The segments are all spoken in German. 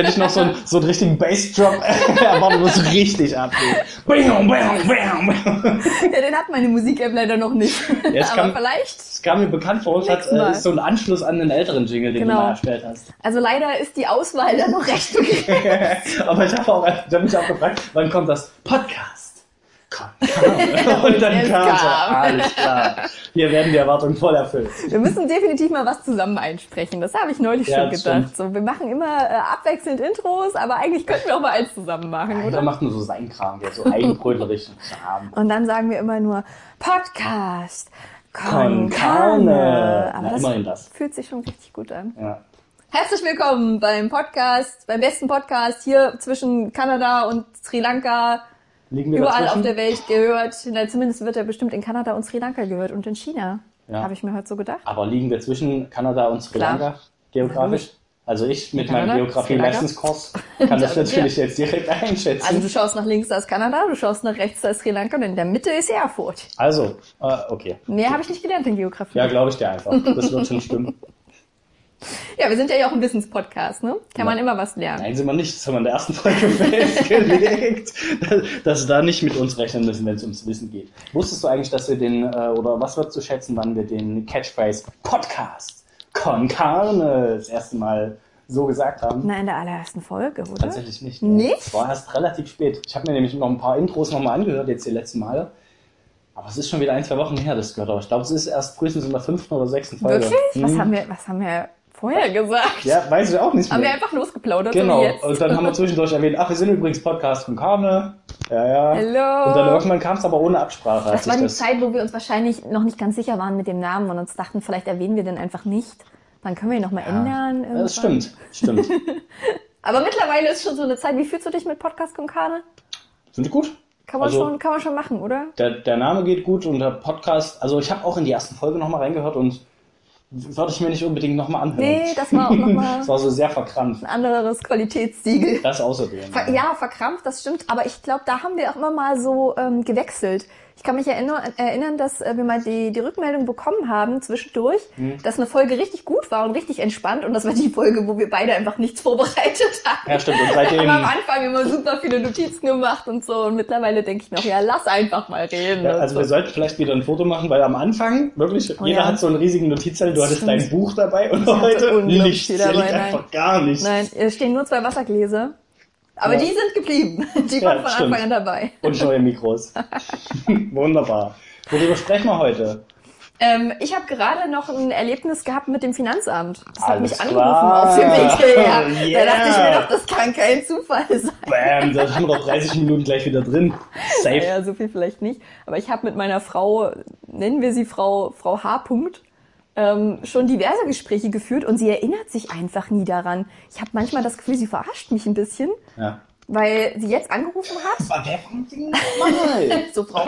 hätte ich noch so einen, so einen richtigen Bassdrop erwartet, wo es richtig abgeht. Bam, bam, bam. Ja, den hat meine Musik-App leider noch nicht. Jetzt Aber kann- vielleicht. Das kam mir bekannt vor, es hat äh, so einen Anschluss an den älteren Jingle, den Genau. du mal erstellt hast. Also leider ist die Auswahl da noch recht begrenzt. Aber ich habe hab mich auch gefragt, wann kommt das Podcast? Und dann kam es. Alles klar. Hier werden die Erwartungen voll erfüllt. Wir müssen definitiv mal was zusammen einsprechen. Das habe ich neulich Ja, schon gedacht. So, wir machen immer äh, abwechselnd Intros, aber eigentlich könnten wir auch mal eins zusammen machen, Jeder oder? macht nur so seinen Kram, der so eigenbrötlerischen Kram. Und dann sagen wir immer nur Podcast. Con Carne. Aber Na, das, immerhin das. fühlt sich schon richtig gut an. Ja. Herzlich willkommen beim Podcast, beim besten Podcast hier zwischen Kanada und Sri Lanka. Überall dazwischen? auf der Welt gehört. Na, zumindest wird er bestimmt in Kanada und Sri Lanka gehört und in China. Ja. Habe ich mir heute so gedacht. Aber liegen wir zwischen Kanada und Sri Klar. Lanka geografisch? Also ich mit meinem Kanada, Lanka. Geografie-Leistungskurs kann das Ja. natürlich jetzt direkt einschätzen. Also du schaust nach links, da ist Kanada, du schaust nach rechts, da ist Sri Lanka und in der Mitte ist Erfurt. Also, äh, okay. Mehr habe ich nicht gelernt in Geografie. Ja, glaube ich dir einfach. Das wird schon stimmen. Ja, wir sind ja auch ein Wissenspodcast, ne? Kann man Ja. immer was lernen. Nein, sind wir nicht. Das haben wir in der ersten Folge festgelegt, dass wir da nicht mit uns rechnen müssen, wenn es ums Wissen geht. Wusstest du eigentlich, dass wir den, äh, oder was wird zu schätzen, wann wir den Catchphrase Podcast Con Carne das erste Mal so gesagt haben? Na, in der allerersten Folge, oder? Tatsächlich nicht. Nicht? Es war erst relativ spät. Ich habe mir nämlich noch ein paar Intros nochmal angehört, jetzt die letzten Male. Aber es ist schon wieder ein, zwei Wochen her, das gehört. Aber ich glaube, es ist erst frühestens in der fünften oder sechsten Folge. Wirklich? Was, Hm. haben wir, was haben wir vorher gesagt? Ja, weiß ich auch nicht Haben wir mehr. einfach losgeplaudert, Genau, jetzt? und dann haben wir zwischendurch erwähnt, ach, wir sind übrigens Podcast von Carne. Ja, ja. Hello. Und dann irgendwann kam es aber ohne Absprache. Das war die Zeit, wo wir uns wahrscheinlich noch nicht ganz sicher waren mit dem Namen und uns dachten, vielleicht erwähnen wir den einfach nicht. Dann können wir ihn nochmal ändern. Ja, das irgendwann. stimmt, stimmt. Aber mittlerweile ist schon so eine Zeit. Wie fühlst du dich mit Podcast Konkane? Sind die gut? Kann man, Also- schon, kann man schon machen, oder? Der, der Name geht gut und der Podcast, also ich habe auch in die ersten Folge nochmal reingehört und würde ich mir nicht unbedingt nochmal anhören. Nee, das war auch nochmal Das war so sehr verkrampft. ein anderes Qualitätssiegel. Das außerdem. Ver ja, verkrampft, das stimmt. Aber ich glaube, da haben wir auch immer mal so ähm, gewechselt. Ich kann mich erinnern, dass äh, wir mal die, die Rückmeldung bekommen haben zwischendurch, Hm. dass eine Folge richtig gut war und richtig entspannt. Und das war die Folge, wo wir beide einfach nichts vorbereitet haben. Ja, stimmt. Und Wir seitdem, haben am Anfang immer super viele Notizen gemacht und so. Und mittlerweile denke ich noch, ja, lass einfach mal reden. ja, also so. wir sollten vielleicht wieder ein Foto machen, weil am Anfang, wirklich, Oh jeder ja. hat so einen riesigen Notizzettel, du hattest Stimmt. dein Buch dabei und heute nichts. dabei, liegt einfach gar nichts. Nein, es stehen nur zwei Wassergläser. Aber Ja. die sind geblieben. Die Ja, waren von stimmt. Anfang an dabei. Und neue Mikros. Wunderbar. Worüber sprechen wir heute? Ähm, ich habe gerade noch ein Erlebnis gehabt mit dem Finanzamt. Das hat Alles mich angerufen klar. auf dem Weg hierher. Yeah. Da dachte ich mir doch, das kann kein Zufall sein. Bam, da haben wir doch 30 Minuten gleich wieder drin. Safe. Naja, so viel vielleicht nicht. Aber ich habe mit meiner Frau, nennen wir sie Frau, Frau H. -Punkt, ähm, schon diverse Gespräche geführt und sie erinnert sich einfach nie daran. Ich habe manchmal das Gefühl, sie verarscht mich ein bisschen, Ja. weil sie jetzt angerufen hat. So, Frau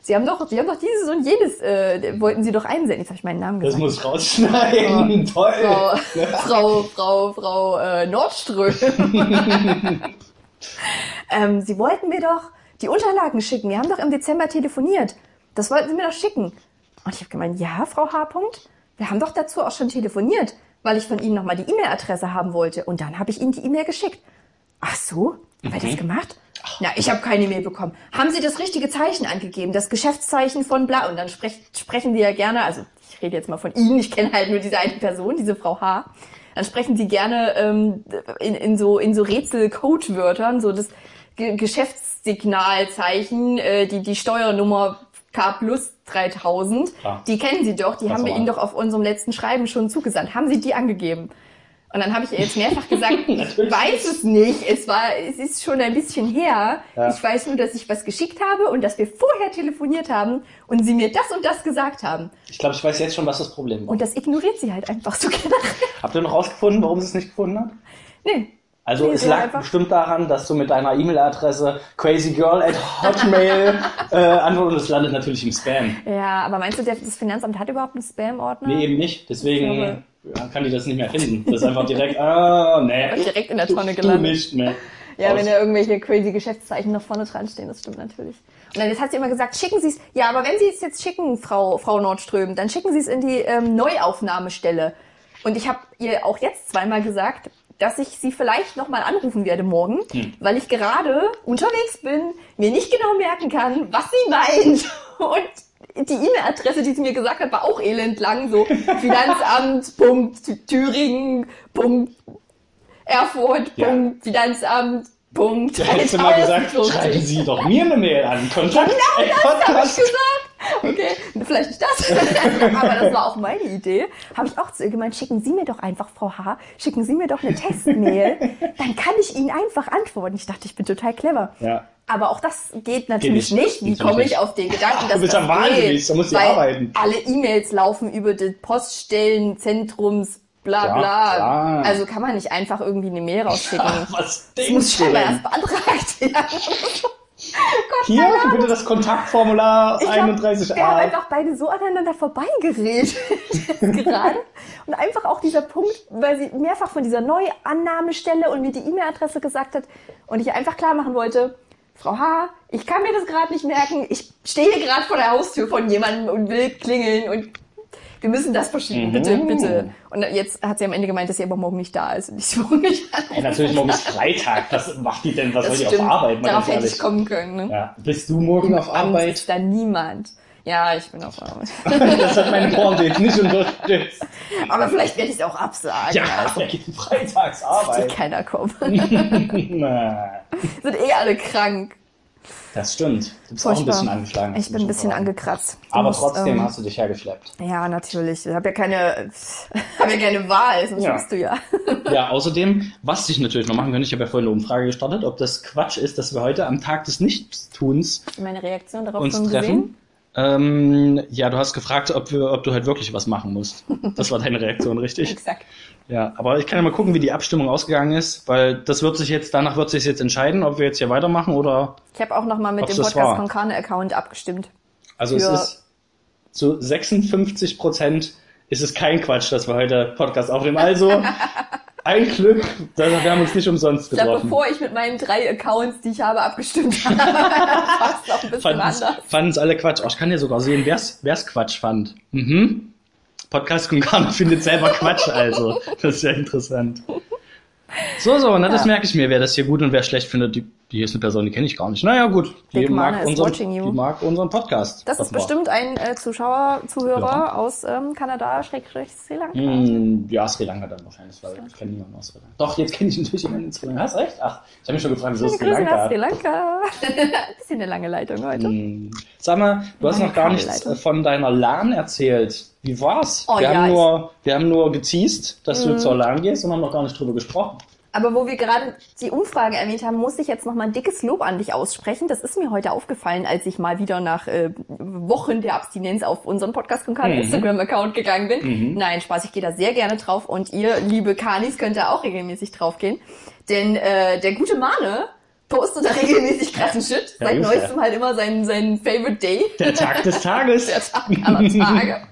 Sie haben doch, Sie haben doch dieses und jenes, äh, wollten Sie doch einsenden. Jetzt habe ich meinen Namen Das gesagt. muss rausschneiden. Toll. Frau, Frau, Frau, Frau äh, Nordström. ähm, Sie wollten mir doch die Unterlagen schicken. Wir haben doch im Dezember telefoniert. Das wollten Sie mir doch schicken. Und ich habe gemeint, ja, Frau H. -Punkt, wir haben doch dazu auch schon telefoniert, weil ich von Ihnen nochmal die E-Mail-Adresse haben wollte. Und dann habe ich Ihnen die E-Mail geschickt. Ach so? Haben wir das gemacht? Na, ich habe keine E-Mail bekommen. Haben Sie das richtige Zeichen angegeben? Das Geschäftszeichen von bla? Und dann sprech, sprechen Sie ja gerne, also ich rede jetzt mal von Ihnen, ich kenne halt nur diese eine Person, diese Frau H. Dann sprechen Sie gerne ähm, in, in so, in so Rätsel-Codewörtern, so das Ge Geschäftssignalzeichen, äh, die, die Steuernummer K plus 3000, Ah. die kennen Sie doch, die Ganz haben wir normal. Ihnen doch auf unserem letzten Schreiben schon zugesandt. Haben Sie die angegeben? Und dann habe ich ihr jetzt mehrfach gesagt, ich weiß es nicht. Es war, es ist schon ein bisschen her. Ja. Ich weiß nur, dass ich was geschickt habe und dass wir vorher telefoniert haben und sie mir das und das gesagt haben. Ich glaube, ich weiß jetzt schon, was das Problem war. Und das ignoriert sie halt einfach so generell. Habt ihr noch rausgefunden, warum sie es nicht gefunden hat? Nee. Also Nee, es lag bestimmt daran, dass du mit deiner E-Mail-Adresse crazygirl at hotmail äh, antwortest und es landet natürlich im Spam. Ja, aber meinst du, das Finanzamt hat überhaupt einen Spam-Ordner? Nee, eben nicht. Deswegen ja, kann die das nicht mehr finden. Das ist einfach direkt, ah, nee. Direkt in der Tonne Du gelandet. nicht mehr. Ja, wenn da irgendwelche crazy Geschäftszeichen noch vorne dran stehen, das stimmt natürlich. Und dann jetzt hat sie immer gesagt, schicken Sie es, ja, aber wenn Sie es jetzt schicken, Frau, Frau Nordström, dann schicken Sie es in die ähm, Neuaufnahmestelle. Und ich habe ihr auch jetzt zweimal gesagt, dass ich sie vielleicht nochmal anrufen werde morgen, Hm. weil ich gerade unterwegs bin, mir nicht genau merken kann, was sie meint. Und die E-Mail-Adresse, die sie mir gesagt hat, war auch elendlang, so Finanzamt, Punkt, Thüringen, Punkt, Erfurt, Ja. Punkt, Finanzamt, Punkt. Da hättest du mal gesagt, 1050. schreiben Sie doch mir eine Mail an. Kontakt Genau das habe ich gesagt. Okay, vielleicht nicht das. Aber das war auch meine Idee. Habe ich auch zu ihr gemeint, schicken Sie mir doch einfach, Frau H., schicken Sie mir doch eine Testmail. Dann kann ich Ihnen einfach antworten. Ich dachte, ich bin total clever. Ja. Aber auch das geht natürlich nicht. nicht. Wie komme ich auf den Gedanken, dass Du bist das ja wahnsinnig, geht? da du Weil arbeiten. alle E-Mails laufen über das Poststellenzentrums, bla Ja, bla. klar. Also kann man nicht einfach irgendwie eine Mail rausschicken. Was Das denkst muss du scheinbar denn? erst beantragt werden. Hier, bitte das Kontaktformular Ich glaub, 31a. Wir haben einfach beide so aneinander vorbeigeredet gerade. Und einfach auch dieser Punkt, weil sie mehrfach von dieser Neuannahmestelle und mir die E-Mail-Adresse gesagt hat und ich einfach klar machen wollte, Frau H., ich kann mir das gerade nicht merken. Ich stehe gerade vor der Haustür von jemandem und will klingeln und wir müssen das verschieben, Mhm. bitte, bitte. Und jetzt hat sie am Ende gemeint, dass sie aber morgen nicht da ist und ich so nicht an. Ey, natürlich morgen ist Freitag. Was macht die denn? Was soll Das die auf stimmt. Arbeit? Mal Darauf hätte ich kommen können. Ne? Ja. Bist du morgen auf Angst Arbeit? ist da niemand. Ja, ich bin auf Arbeit. Das hat meine Pointe jetzt nicht unterstützt. Aber vielleicht werde ich es auch absagen. Ja, Also, wer geht denn freitags wird keiner kommen. Sind eh alle krank. Das stimmt. Du bist auch ein Furchtbar. bisschen angeschlagen. Ich bin ein bisschen angekratzt. Du Aber musst, trotzdem ähm, hast du dich hergeschleppt. Ja, natürlich. Ich habe ja keine, ja keine Wahl, sonst Ja. du ja. Ja, außerdem, was ich natürlich noch machen könnte, ich habe ja vorhin eine Umfrage gestartet, ob das Quatsch ist, dass wir heute am Tag des Nichtstuns Meine Reaktion darauf uns schon treffen. gesehen. Ähm, ja, du hast gefragt, ob, wir, ob du halt wirklich was machen musst. Das war deine Reaktion, richtig? Exakt. Ja, aber ich kann ja mal gucken, wie die Abstimmung ausgegangen ist, weil das wird sich jetzt, danach wird sich jetzt entscheiden, ob wir jetzt hier weitermachen oder, Ich habe auch nochmal mit dem Podcast war. Konkane Account abgestimmt. also es ist zu 56 Prozent ist es kein Quatsch, dass wir heute Podcast aufnehmen. Also, ein Glück, dass wir haben uns nicht umsonst Ich glaube, getroffen. bevor ich mit meinen drei Accounts, die ich habe, abgestimmt habe, war es noch ein bisschen Fanden es alle Quatsch. Oh, ich kann ja sogar sehen, wer's, wer's Quatsch fand. Mhm. Podcast Kunkana findet selber Quatsch, also. Das ist ja interessant. So, so, na, das Ja. merke ich mir, wer das hier gut und wer schlecht findet. Die, die ist eine Person, die kenne ich gar nicht. Naja, gut. Die mag, unseren, die mag unseren Podcast. Das ist bestimmt ein äh, Zuschauer, Zuhörer Ja. aus ähm, Kanada, Schrägstrich Sri Lanka. Hm, ja, Sri Lanka dann wahrscheinlich, weil ich kenne niemanden aus Sri Lanka. Doch, jetzt kenne ich natürlich jemanden in Sri Lanka. Hast recht? Ach, ich habe mich schon gefragt, wieso Sri Lanka? Sri Lanka. Bisschen eine lange Leitung heute. Hm. Sag mal, du hast noch gar nichts Kabelleitung. äh, von deiner LAN erzählt. Wie war's? Oh wir, ja, haben nur, wir haben nur geteased, dass du zur LAN gehst und haben noch gar nicht drüber gesprochen. Aber wo wir gerade die Umfrage erwähnt haben, muss ich jetzt noch mal ein dickes Lob an dich aussprechen. Das ist mir heute aufgefallen, als ich mal wieder nach äh, Wochen der Abstinenz auf unseren Podcast Konkan Mhm. Instagram-Account gegangen bin. Nein, Spaß, ich gehe da sehr gerne drauf und ihr, liebe Kanis, könnt da auch regelmäßig drauf gehen. Denn äh, der gute Mane postet da regelmäßig krassen Shit. Ja, Seit ungefähr. neuestem halt immer seinen, seinen Favorite Day. Der Tag des Tages. der Tag aller Tage.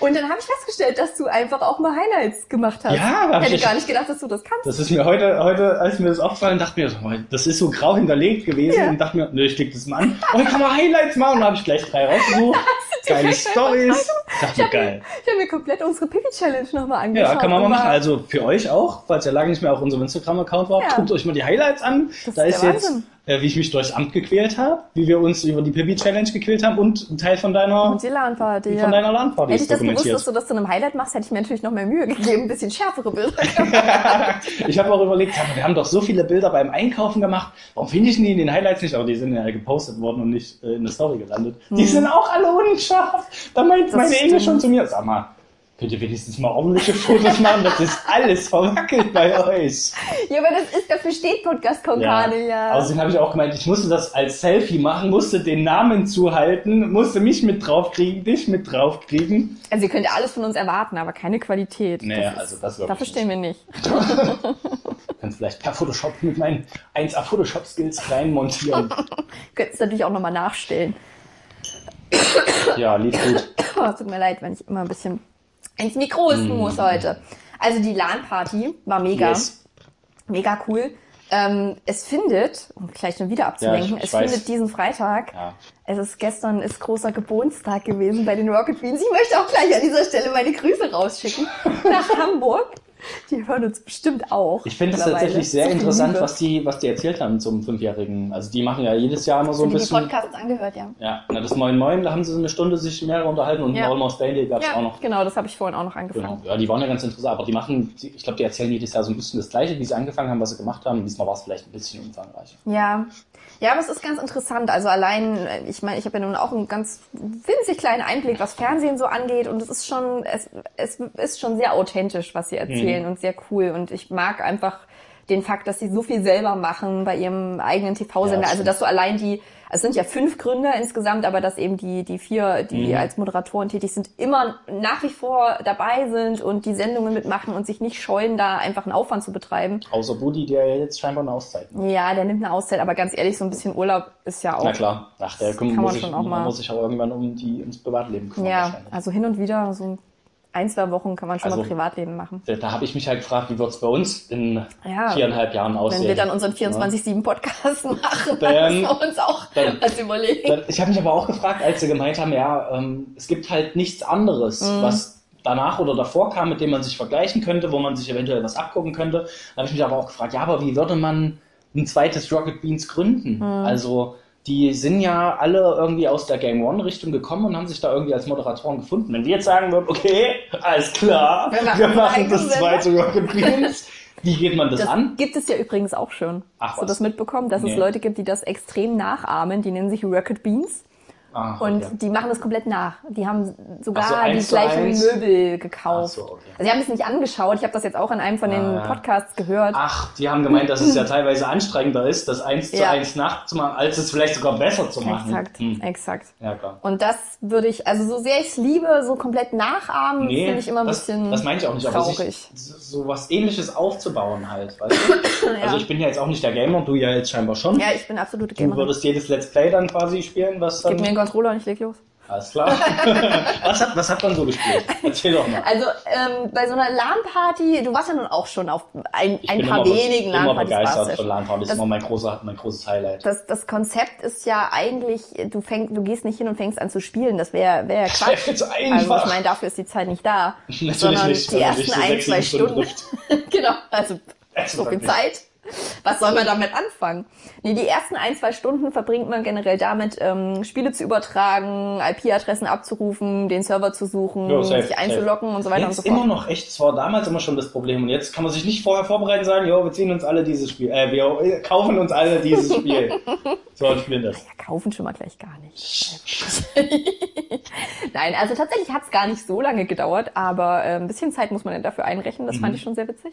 Und dann habe ich festgestellt, dass du einfach auch mal Highlights gemacht hast. Ja, Hätte ich- gar nicht gedacht, dass du das kannst. Das ist mir heute, heute, als mir das aufgefallen, dachte mir, das ist so grau hinterlegt gewesen Ja. und dachte mir, nö, ich klicke das mal an. Oh, ich kann mal Highlights machen und habe ich gleich drei rausgesucht. Geile Stories. Dachte mir, geil. Ich habe mir komplett unsere Pipi-Challenge nochmal angeschaut. Ja, kann man mal und machen. war- Also für euch auch, falls ihr lange nicht mehr auf unserem Instagram-Account wart, Ja. guckt euch mal die Highlights an. Das da ist ist jetzt, Wahnsinn. Äh, wie ich mich durchs Amt gequält habe, wie wir uns über die Pipi-Challenge gequält haben und ein Teil von deiner, Und die LAN-Party, von deiner LAN-Party Hätte ich das gewusst, dass du das zu einem Highlight machst, hätte ich mir natürlich noch mehr Mühe gegeben, ein bisschen schärfere Bilder. Ich habe auch überlegt, wir haben doch so viele Bilder beim Einkaufen gemacht. Warum finde ich die in den Highlights nicht? Aber die sind ja gepostet worden und nicht äh, in der Story gelandet. Die sind auch alle unscharf. Da meint Hm. Das meine Inge schon zu mir, sag mal, könnt ihr wenigstens mal ordentliche Fotos machen? Das ist alles verwackelt bei euch. ja, aber das ist, dafür steht Podcast Konkane, ja. Außerdem habe ich auch gemeint, ich musste das als Selfie machen, musste den Namen zuhalten, musste mich mit draufkriegen, dich mit draufkriegen. Also ihr könnt ja alles von uns erwarten, aber keine Qualität. Nee, Das ist- also das Dafür stehen wir nicht. Kannst vielleicht per Photoshop mit meinen 1A Photoshop Skills reinmontieren. Könntest natürlich auch nochmal nachstellen. ja, lief gut. Oh, tut mir leid, wenn ich immer ein bisschen ins Mikro husten muss heute. Also die LAN-Party war mega, Yes. mega cool. Ähm, es findet, um gleich schon wieder abzulenken, Ja, ich- ich es weiß. findet diesen Freitag. Ja. Es ist gestern ist großer Geburtstag gewesen bei den Rocket Beans. Ich möchte auch gleich an dieser Stelle meine Grüße rausschicken nach Hamburg. Die hören uns bestimmt auch. Ich finde es tatsächlich sehr interessant, was die, was die erzählt haben zum Fünfjährigen. Also die machen ja jedes Jahr immer so ein die bisschen. Podcasts angehört, ja. Ja, na, das Moin Moin, da haben sie so eine Stunde sich mehrere unterhalten und Ja. Almost Daily gab es Ja, auch noch. genau, das habe ich vorhin auch noch angefangen. Genau. Ja, die waren ja ganz interessant, aber die machen, die- ich glaube, die erzählen jedes Jahr so ein bisschen das Gleiche, wie sie angefangen haben, was sie gemacht haben. Diesmal war es vielleicht ein bisschen umfangreicher. Ja. Ja, aber es ist ganz interessant. Also allein, äh, ich meine, ich habe ja nun auch einen ganz winzig kleinen Einblick, was Fernsehen so angeht. Und es ist schon, es, es ist schon sehr authentisch, was sie erzählen und sehr cool. Und ich mag einfach den Fakt, dass sie so viel selber machen bei ihrem eigenen TV-Sender. Ja, also, dass du allein die, es sind ja fünf Gründer insgesamt, aber dass eben die, die vier, die als Moderatoren tätig sind, immer nach wie vor dabei sind und die Sendungen mitmachen und sich nicht scheuen, da einfach einen Aufwand zu betreiben. Außer Budi, der ja jetzt scheinbar eine Auszeit nimmt. Ja, der nimmt eine Auszeit, aber ganz ehrlich, so ein bisschen Urlaub ist ja auch. Na klar, ach, der kann muss, man sich, schon auch mal- muss sich auch irgendwann um die ums Privatleben kümmern. Ja, also hin und wieder, so ein, zwei Wochen kann man schon Also- mal Privatleben machen. Da, habe ich mich halt gefragt, wie wird es bei uns in Ja. viereinhalb Jahren aussehen? Wenn wir dann unseren 24-7-Podcast machen, dann müssen wir uns auch dann- was überlegen. Dann- Ich habe mich aber auch gefragt, als sie gemeint haben, ja, ähm, es gibt halt nichts anderes, Mhm. was danach oder davor kam, mit dem man sich vergleichen könnte, wo man sich eventuell was abgucken könnte. Da habe ich mich aber auch gefragt, ja, aber wie würde man ein zweites Rocket Beans gründen? Mhm. Also die sind ja alle irgendwie aus der Gang One Richtung gekommen und haben sich da irgendwie als Moderatoren gefunden. Wenn die jetzt sagen würden, okay, alles klar, Wir wir machen machen, einen das zweite Rocket Beans, wie geht man das, Das an? gibt es ja übrigens auch schon. Ach, Hast du das mitbekommen, dass Nee. es Leute gibt, die das extrem nachahmen? Die nennen sich Rocket Beans. Ah, Und okay. die machen das komplett nach. Die haben sogar Ach so, die zu gleichen? Möbel gekauft. Ach so, okay. Also sie haben es nicht angeschaut. Ich habe das jetzt auch in einem von den Ah, ja. Podcasts gehört. Ach, die haben gemeint, dass es ja teilweise anstrengender ist, das eins zu Ja. eins nachzumachen, als es vielleicht sogar besser zu machen. exakt, Hm. exakt. Ja, klar. Und das würde ich, also so sehr ich es liebe, so komplett nachahmen, Nee, finde ich immer ein das, bisschen das meine ich auch nicht, aber traurig. sich so was ähnliches aufzubauen halt, weißt du? Also ich bin ja jetzt auch nicht der Gamer, du ja jetzt scheinbar schon. ja, ich bin absolute du Gamerin. würdest jedes Let's Play dann quasi spielen, was dann... Gib mir einen Controller und ich leg los. Alles klar. was, hat, was hat man so gespielt? Erzähl doch mal. Also ähm, bei so einer LAN-Party, du warst ja nun auch schon auf ein, Ich ein bin paar immer, wenigen immer LAN-Partys. warst begeistert du ja von. LAN-Partys, Das- immer mein, großer, mein großes Highlight. Das, das Konzept ist ja eigentlich, du fängst, du gehst nicht hin und fängst an zu spielen. Das wäre wär ja Das wär Quatsch. viel zu Also einfach. ich meine, dafür ist die Zeit nicht da. Natürlich sondern nicht, die man ersten ein, zwei Stunden Stunden. genau, also Also so viel. Zeit. Was soll man damit anfangen? Nee, die ersten ein, zwei Stunden verbringt man generell damit, ähm, Spiele zu übertragen, IP-Adressen abzurufen, den Server zu suchen, Ja, safe, sich einzuloggen und so weiter Jetzt und so fort. immer noch echt, es war damals immer schon das Problem und jetzt kann man sich nicht vorher vorbereiten und sagen, jo, wir ziehen uns alle dieses Spiel, äh, wir äh, kaufen uns alle dieses Spiel. so und spielen das. Ja, kaufen schon mal gleich gar nicht. Nein, also tatsächlich hat es gar nicht so lange gedauert, aber äh, ein bisschen Zeit muss man ja dafür einrechnen. Das Mhm. fand ich schon sehr witzig.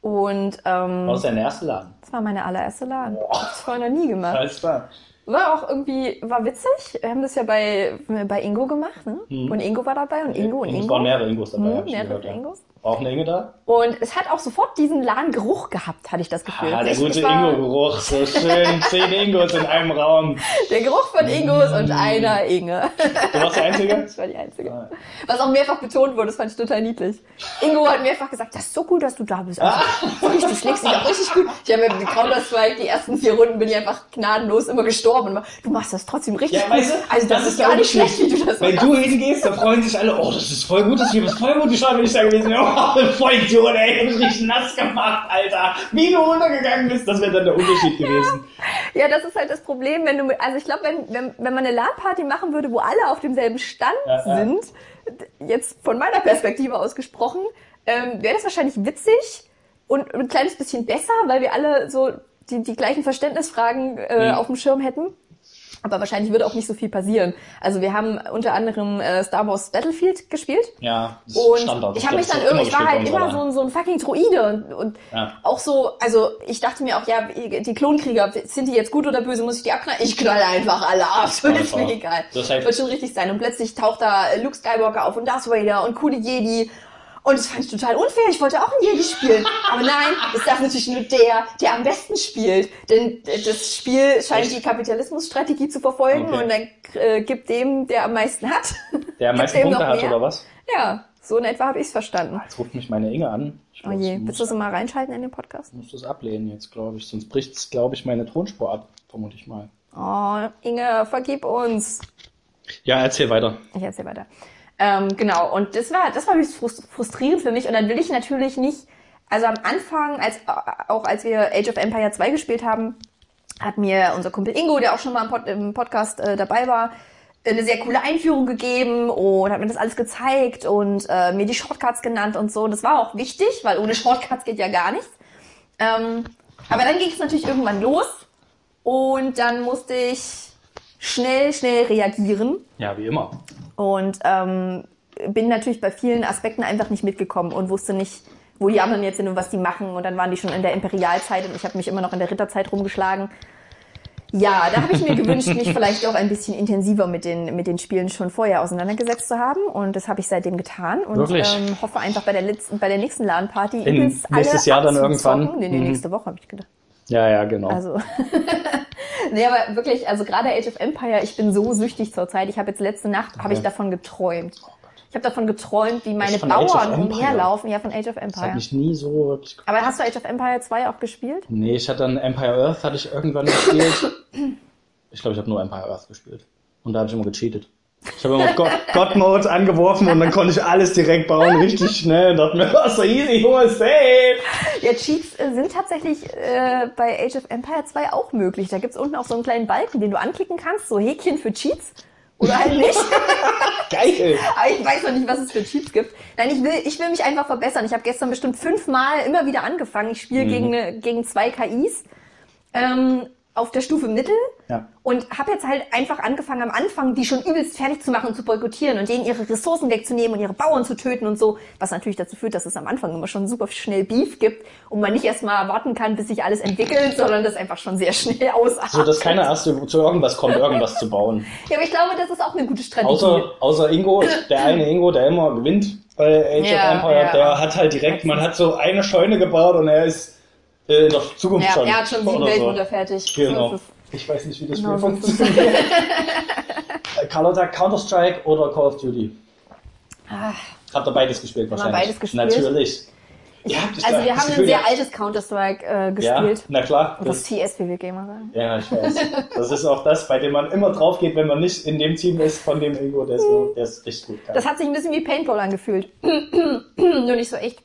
Und ähm, War das dein erster Laden? das war meine allererste Laden. Ich hab's vorher noch nie gemacht. Alles klar. War auch irgendwie, war witzig. Wir haben das ja bei, bei Ingo gemacht, ne? Und Ingo war dabei und Ingo und Mhm. Es Ingo. waren mehrere Ingos dabei, Hm, hab ich mehrere. Ingos. Auch eine Inge da? Und es hat auch sofort diesen Ladengeruch gehabt, hatte ich das Gefühl. Ah, der Ich- gute ich Ingo-Geruch, so schön. Zehn Ingos in einem Raum. Der Geruch von Ingos und einer Inge. Du warst der Einzige? Das war die einzige. Ah. Was auch mehrfach betont wurde, das fand ich total niedlich. Ingo hat mehrfach gesagt, das ist so cool, dass du da bist. Also, so richtig, du schlägst dich auch richtig gut. Ich habe ja mit Counter-Strike, die ersten vier Runden bin ich einfach gnadenlos immer gestorben. Immer, du machst das trotzdem richtig Ja, weißt du, also das, ist der gar nicht schlecht, wie du das Wenn machst. du hingehst, dann freuen sich alle, oh, das ist voll gut, das Spiel ist voll gut. Die Schau, wenn ich da gewesen wäre, oh, voll Idiot, ey, bist richtig nass gemacht, Alter. Wie du runtergegangen bist, das wäre dann der Unterschied gewesen. Ja, das ist halt das Problem, wenn du, also ich glaube, wenn, wenn, wenn man eine LAN-Party machen würde, wo alle auf demselben Stand Ja, ja. sind, jetzt von meiner Perspektive aus gesprochen, ähm, wäre das wahrscheinlich witzig und ein kleines bisschen besser, weil wir alle so die, die gleichen Verständnisfragen äh, Mhm. auf dem Schirm hätten. Aber wahrscheinlich würde auch nicht so viel passieren. Also wir haben unter anderem äh, Star Wars Battlefield gespielt. Ja, das Und Standard. ich habe mich dann irgendwie, ich war halt immer so ein, so ein fucking Droide und, und Ja. auch so, also ich dachte mir auch, ja, die Klonkrieger, sind die jetzt gut oder böse, muss ich die abknallen? Ich knalle einfach alle ab, so ist mir egal. Das heißt- Wird schon richtig sein. Und plötzlich taucht da Luke Skywalker auf und Darth Vader und coole Jedi. Und das fand ich total unfair. Ich wollte auch einen Jedi spielen. Aber nein, das darf natürlich nur der, der am besten spielt. Denn das Spiel scheint Echt? die Kapitalismusstrategie zu verfolgen Okay. und dann äh, gibt dem, der am meisten hat. Der am meisten Punkte hat, mehr. oder was? Ja, so in etwa habe ich es verstanden. Jetzt ruft mich meine Inge an. Ich Oh je, willst du so mal reinschalten in den Podcast? muss das ablehnen jetzt, glaube ich. Sonst bricht es, glaube ich, meine Tonspur ab, vermute ich mal. Oh, Inge, vergib uns. Ja, erzähl weiter. Ich erzähl weiter. Ähm, genau, und das war, das war frust- frustrierend für mich. Und dann will ich natürlich nicht, also am Anfang, als, auch als wir Age of Empire 2 gespielt haben, hat mir unser Kumpel Ingo, der auch schon mal im, Pod, im Podcast äh, dabei war, eine sehr coole Einführung gegeben und hat mir das alles gezeigt und äh, mir die Shortcuts genannt und so. Und das war auch wichtig, weil ohne Shortcuts geht ja gar nichts. Ähm, aber dann ging es natürlich irgendwann los und dann musste ich schnell, schnell reagieren Ja, wie immer. Und ähm, bin natürlich bei vielen Aspekten einfach nicht mitgekommen und wusste nicht, wo die anderen jetzt sind und was die machen. Und dann waren die schon in der Imperialzeit und ich habe mich immer noch in der Ritterzeit rumgeschlagen. Ja, da habe ich mir gewünscht, mich vielleicht auch ein bisschen intensiver mit den, mit den Spielen schon vorher auseinandergesetzt zu haben. Und das habe ich seitdem getan und Wirklich? ähm, hoffe einfach bei der, letzten, bei der nächsten LAN-Party In- nächstes Jahr dann irgendwann? Nee, nee, Mhm. nächste Woche habe ich gedacht. Ja, ja, genau. Also, nee, aber wirklich, also gerade Age of Empire, ich bin so süchtig zurzeit. Ich habe jetzt letzte Nacht, habe ich davon geträumt. Ich habe davon geträumt, wie meine Bauern Empire? umherlaufen. Ja, von Age of das hat Empire. mich nie so Aber hast du Age of Empire 2 auch gespielt? Nee, ich hatte dann Empire Earth, hatte ich irgendwann gespielt. Ich glaube, ich habe nur Empire Earth gespielt. Und da habe ich immer gecheatet. Ich habe immer God, God Mode angeworfen und dann konnte ich alles direkt bauen, richtig schnell. Und dachte mir, oh, so easy, hohe safe. Ja, Cheats äh, sind tatsächlich äh, bei Age of Empire 2 auch möglich. Da gibt's unten auch so einen kleinen Balken, den du anklicken kannst, so Häkchen für Cheats. Oder halt nicht. Geil. Aber ich weiß noch nicht, was es für Cheats gibt. Nein, ich will, ich will mich einfach verbessern. Ich habe gestern bestimmt fünfmal immer wieder angefangen. Ich spiele gegen, eine- gegen zwei KIs ähm, auf der Stufe Mittel. Ja. Und habe jetzt halt einfach angefangen am Anfang, die schon übelst fertig zu machen und zu boykottieren und denen ihre Ressourcen wegzunehmen und ihre Bauern zu töten und so. Was natürlich dazu führt, dass es am Anfang immer schon super schnell Beef gibt und man nicht erstmal warten kann, bis sich alles entwickelt, sondern das einfach schon sehr schnell ausartet. So, dass keiner erst zu zu irgendwas kommt, irgendwas zu bauen. ja, aber ich glaube, das ist auch eine gute Strategie. Außer, außer Ingo, der eine Ingo, der immer gewinnt bei Age Ja, of Empire, ja. der hat halt direkt, man hat so eine Scheune gebaut und er ist äh, in der Zukunft ja, schon. er hat schon sieben oder so. Weltwunder fertig. Genau. So es. Ich weiß nicht, wie das Genau, Spiel es. funktioniert. Carlotta, Counter-Strike oder Call of Duty? Ah, Habt ihr beides gespielt wahrscheinlich? beides gespielt. Natürlich. Ja, ich Also wir haben ein sehr ja- altes Counter-Strike äh, Ja, gespielt. na klar. Das Das, TS, wie wir Gamer sagen. ja, ich weiß. Das ist auch das, bei dem man immer drauf geht, wenn man nicht in dem Team ist von dem Ingo, der ist richtig gut. Das hat sich ein bisschen wie Paintball angefühlt. Nur nicht so echt.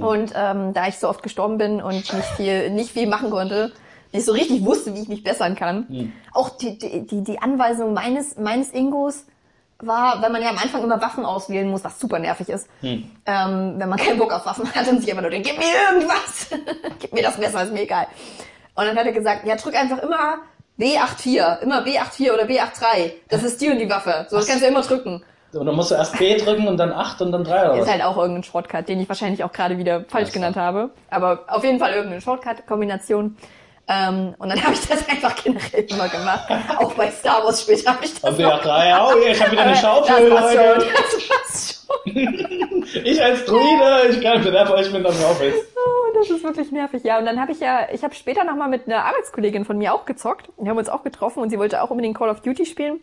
Und ähm, da ich so oft gestorben bin und nicht viel, nicht viel machen konnte, nicht so richtig wusste, wie ich mich bessern kann. Hm. Auch die, die, die, Anweisung meines, meines Ingos war, weil man ja am Anfang immer Waffen auswählen muss, was super nervig ist. Hm. Ähm, wenn man keinen Bock auf Waffen hat und sich immer nur denkt, gib mir irgendwas, gib mir das Messer, ist mir egal. Und dann hat er gesagt, ja, drück einfach immer B84, immer B84 oder B83. Das ist die und die Waffe. So, das kannst du immer drücken. Und dann musst du erst B drücken und dann 8 und dann 3 oder Ist was? halt auch irgendein Shortcut, den ich wahrscheinlich auch gerade wieder falsch Ach so. genannt habe. Aber auf jeden Fall irgendeine Shortcut-Kombination. Ähm, und dann habe ich das einfach generell immer gemacht. auch bei Star Wars später habe ich das Und B3, oh, ich hab wieder eine Schaufel, das Leute. schon. Das schon. Ich als Druide, ich kann bewerfe euch mit der Schaufel. Oh, das ist wirklich nervig. Ja, und dann habe ich ja, ich habe später nochmal mit einer Arbeitskollegin von mir auch gezockt. Wir haben uns auch getroffen und sie wollte auch unbedingt Call of Duty spielen.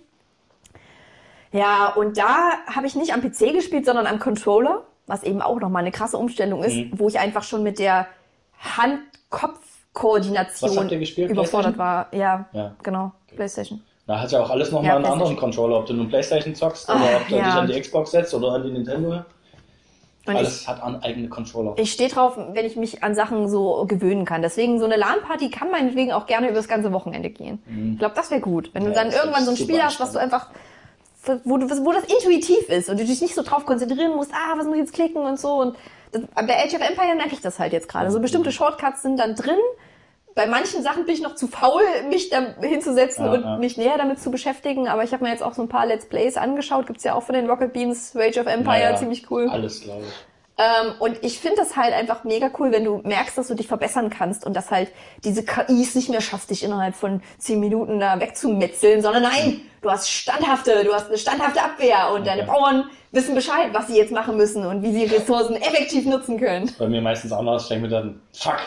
Ja, und da habe ich nicht am PC gespielt, sondern am Controller, was eben auch nochmal eine krasse Umstellung ist, Mhm. wo ich einfach schon mit der Hand-Kopf-Koordination überfordert war. Ja, Ja. genau, Playstation. Da hat ja auch alles nochmal Ja, einen anderen. Controller, ob du nun Playstation zockst Ah, oder ob du ja. dich an die Xbox setzt oder an die Nintendo. Und Alles hat an eigene Controller. Ich stehe drauf, wenn ich mich an Sachen so gewöhnen kann. Deswegen so eine LAN-Party kann meinetwegen auch gerne über das ganze Wochenende gehen. Ich glaube, das wäre gut. Wenn du Mhm. Ja, dann das irgendwann so ein Spiel hast, was du einfach, wo, du, wo das intuitiv ist und du dich nicht so drauf konzentrieren musst, ah, was muss ich jetzt klicken und so. Und das, bei Age of Empire merke ich das halt jetzt gerade. So bestimmte Shortcuts sind dann drin. Bei manchen Sachen bin ich noch zu faul, mich da hinzusetzen Ja, und ja. mich näher damit zu beschäftigen. Aber ich habe mir jetzt auch so ein paar Let's Plays angeschaut. Gibt's ja auch von den Rocket Beans, Rage of Empire, Naja, ziemlich cool. Alles, glaube ich. Ähm, und ich finde das halt einfach mega cool, wenn du merkst, dass du dich verbessern kannst und dass halt diese KI es nicht mehr schafft, dich innerhalb von zehn Minuten da wegzumetzeln, sondern nein, du hast standhafte, du hast eine standhafte Abwehr und deine Okay. Bauern wissen Bescheid, was sie jetzt machen müssen und wie sie Ressourcen effektiv nutzen können. Bei mir meistens anders. Ich denke mir dann, fuck,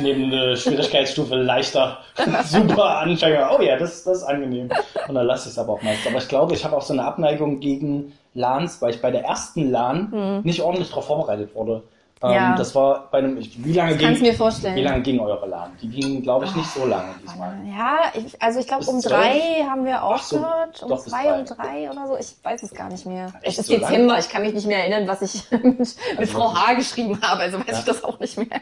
nehme eine Schwierigkeitsstufe leichter. Super Anfänger. Oh ja, das, das ist angenehm. Und dann lasse ich es aber auch meist. Aber ich glaube, ich habe auch so eine Abneigung gegen LANs, weil ich bei der ersten LAN nicht ordentlich darauf vorbereitet wurde. Ähm, Hm. Ja. Das war bei einem, ich- wie lange Kannst ging, mir vorstellen. wie lange ging eure LAN? Die ging, glaube ich, nicht so lange diesmal. Ja, ich, also ich glaube um zwölf? drei haben wir Ach so, aufgehört, um zwei, um drei. drei oder so. Ich weiß es gar nicht mehr. Echt es ist so? Dezember, ich kann mich nicht mehr erinnern, was ich mit, mit Also Frau? H. geschrieben habe, also weiß Ja. ich das auch nicht mehr.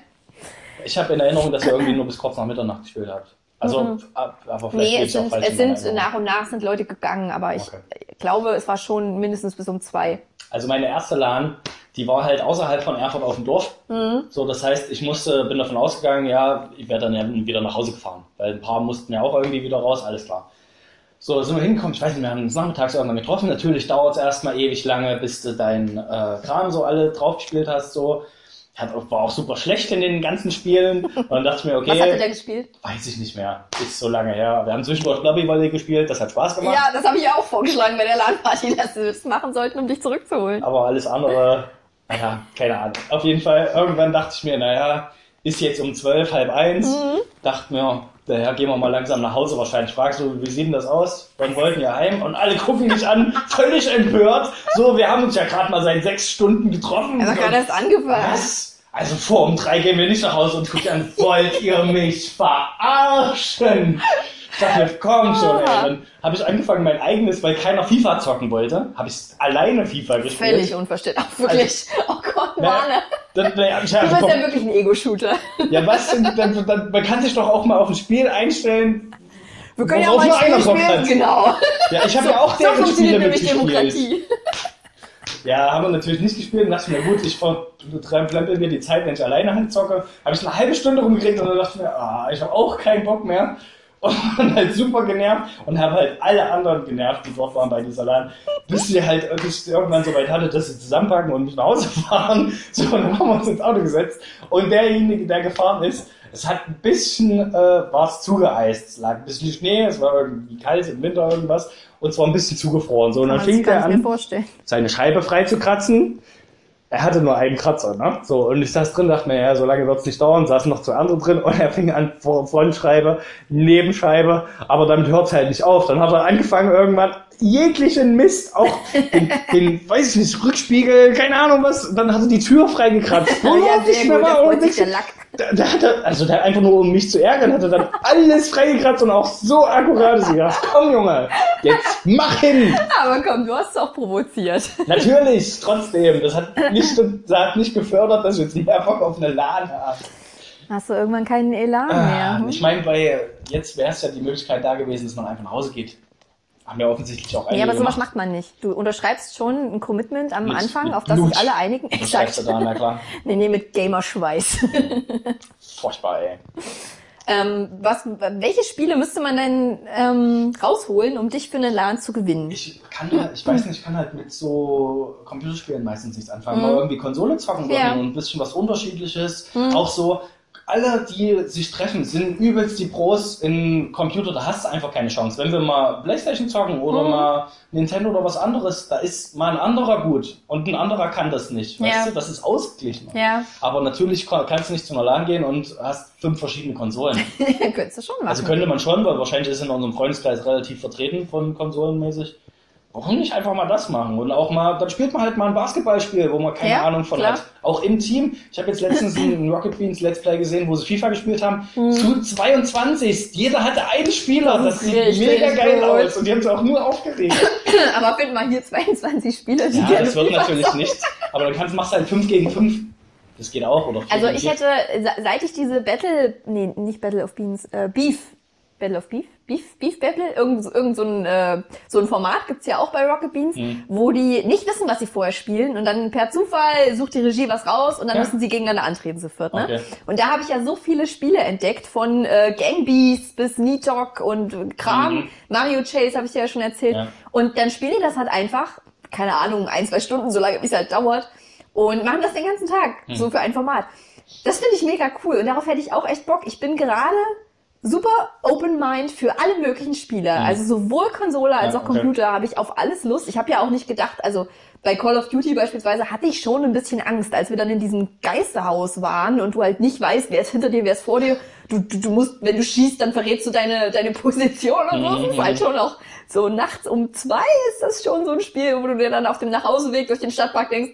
Ich habe in Erinnerung, dass ihr irgendwie nur bis kurz nach Mitternacht gespielt habt. Also, ab- aber vielleicht Nee, es sind, es in sind nach und nach sind Leute gegangen, aber ich Okay. glaube, es war schon mindestens bis um zwei. Also meine erste LAN, die war halt außerhalb von Erfurt auf dem Dorf. Mhm. So, das heißt, ich musste, bin davon ausgegangen, ja, ich werde dann ja wieder nach Hause gefahren, weil ein paar mussten ja auch irgendwie wieder raus, alles klar. So, sind wir hingekommen, ich weiß nicht, wir haben uns nachmittags irgendwann getroffen. Natürlich dauert es erstmal ewig lange, bis du dein äh, Kram so alle draufgespielt hast. So, hat auch, war auch super schlecht in den ganzen Spielen. Und dann dachte ich mir, Was hat er okay, da gespielt? weiß ich nicht mehr, ist so lange her. Wir haben zwischendurch Lobby Volley gespielt, das hat Spaß gemacht. Ja, das habe ich ja auch vorgeschlagen bei der LAN-Party, dass sie das machen sollten, um dich zurückzuholen. Aber alles andere, naja, keine Ahnung. Auf jeden Fall, irgendwann dachte ich mir, naja, ist jetzt um zwölf, halb eins. Mhm. Dachte mir, daher gehen wir mal langsam nach Hause wahrscheinlich. Fragst du, wie sieht denn das aus? Wir wollten ja heim und alle gucken mich an, völlig empört. So, wir haben uns ja gerade mal seit sechs Stunden getroffen. Also gerade erst angefangen. Was? Also vor um drei gehen wir nicht nach Hause und gucken an, wollt ihr mich verarschen? Ich dachte mir, komm schon, ey. Dann habe ich angefangen, mein eigenes, weil keiner FIFA zocken wollte, habe ich alleine FIFA gespielt. Völlig unverständlich. Auch wirklich. oh Gott. Dann, na, ich Du bist ja wirklich ein Ego-Shooter. ja, was denn? Dann, dann, man kann sich doch auch mal auf ein Spiel einstellen. Wir können ja auch mal ein Spiel spielen. Genau. Ja, ich habe ja auch So deren Spiele funktioniert nämlich mitgespielt. Demokratie. Ja, haben wir natürlich nicht gespielt. Und dachte ich mir, gut, ich verplempel mir die Zeit, wenn ich alleine halt zocke. Habe ich eine halbe Stunde rumgekriegt und dann dachte ich mir, ah, ich habe auch keinen Bock mehr. Und halt super genervt und habe halt alle anderen genervt, die dort waren bei dieser LAN, bis sie halt bis ich irgendwann so weit hatte, dass sie zusammenpacken und mich nach Hause fahren. So, und dann haben wir uns ins Auto gesetzt. Und derjenige, der gefahren ist, es hat ein bisschen, äh, war es zugeeist. Es lag ein bisschen Schnee, es war irgendwie kalt im Winter irgendwas. Und es war ein bisschen zugefroren. So, und dann fing mir an, seine Scheibe frei zu kratzen. Er hatte nur einen Kratzer, ne? So, und ich saß drin, dachte mir, ja, so lange wird's nicht dauern, saßen noch zwei andere drin und er fing an, Frontscheibe, Nebenscheibe, aber damit hört's halt nicht auf. Dann hat er angefangen, irgendwann jeglichen Mist, auch den, den weiß ich nicht, Rückspiegel, keine Ahnung was, dann hat er die Tür freigekratzt. Wo ja, sehr gut. Freut und sich ich- der Lack. da, da hat er, also der einfach nur, um mich zu ärgern, hat er dann alles freigekratzt und auch so akkurat ist. Ich gedacht, komm Junge, jetzt mach hin! Aber komm, du hast es auch provoziert. Natürlich, trotzdem. Das hat nicht, das hat nicht gefördert, dass wir jetzt mehr Bock auf eine LAN haben. Hast du irgendwann keinen Elan Ah, mehr? hm? ich meine, bei jetzt wäre es ja die Möglichkeit da gewesen, dass man einfach nach Hause geht. Haben wir offensichtlich auch einige Ja, aber sowas gemacht. macht man nicht. Du unterschreibst schon ein Commitment am Mit- Anfang, mit auf das Blut. sich alle einigen. Schreibst du da, na klar. Nee, nee, mit Gamerschweiß. Furchtbar, ey. ähm, was, welche Spiele müsste man denn ähm, rausholen, um dich für eine LAN zu gewinnen? Ich kann halt, ich weiß nicht, ich kann halt mit so Computerspielen meistens nichts anfangen. Mal irgendwie Konsole zocken Mhm. Ja. Mhm. und ein bisschen was Unterschiedliches. Auch so, alle, die sich treffen, sind übelst die Pros in Computer, da hast du einfach keine Chance. Wenn wir mal Playstation zocken oder Mhm. mal Nintendo oder was anderes, da ist mal ein anderer gut und ein anderer kann das nicht. Weißt Ja. du, das ist ausgeglichen. Ja, Aber natürlich kann- kannst du nicht zu einer LAN gehen und hast fünf verschiedene Konsolen. könntest du schon machen. Also könnte man schon, weil wahrscheinlich ist in unserem Freundeskreis relativ vertreten von konsolenmäßig. Warum nicht einfach mal das machen? Und auch mal, dann spielt man halt mal ein Basketballspiel, wo man keine Ja, Ahnung von klar. hat. Auch im Team. Ich habe jetzt letztens ein Rocket Beans Let's Play gesehen, wo sie FIFA gespielt haben. Mhm. Zu 22. Jeder hatte einen Spieler. Das, Das sieht mega geil gut. aus. Und die haben sich auch nur aufgeregt. Aber find mal hier 22 Spieler, die ja, das wird FIFA natürlich nichts. Aber dann kannst, machst du halt 5 gegen 5. Das geht auch. Oder Also ich hätte, se- seit ich diese Battle, nee, nicht Battle of Beans, äh, Beef, Battle of Beef, Beef, Beef Battle, irgend, irgend so, ein, äh, so ein Format gibt's ja auch bei Rocket Beans, Mhm. wo die nicht wissen, was sie vorher spielen und dann per Zufall sucht die Regie was raus und dann Ja. müssen sie gegeneinander antreten, so viert, ne? Okay. Und da habe ich ja so viele Spiele entdeckt, von äh, Gang Beasts bis Nitok und Kram, Mhm. Mario Chase habe ich dir ja schon erzählt. Ja. Und dann spielen die das halt einfach, keine Ahnung, ein, zwei Stunden, so lange wie es halt dauert. und machen das den ganzen Tag, so für ein Format. Das finde ich mega cool und darauf hätte ich auch echt Bock. Ich bin gerade super Open Mind für alle möglichen Spiele. Also sowohl Konsole als Ja, auch. Computer habe ich auf alles Lust. Ich habe ja auch nicht gedacht, also bei Call of Duty beispielsweise hatte ich schon ein bisschen Angst, als wir dann in diesem Geisterhaus waren und du halt nicht weißt, wer ist hinter dir, wer ist vor dir. Du, du, du musst, wenn du schießt, dann verrätst du deine, deine Position und so. Das ist halt schon auch so nachts um zwei ist das schon so ein Spiel, wo du dir dann auf dem Nachhauseweg durch den Stadtpark denkst,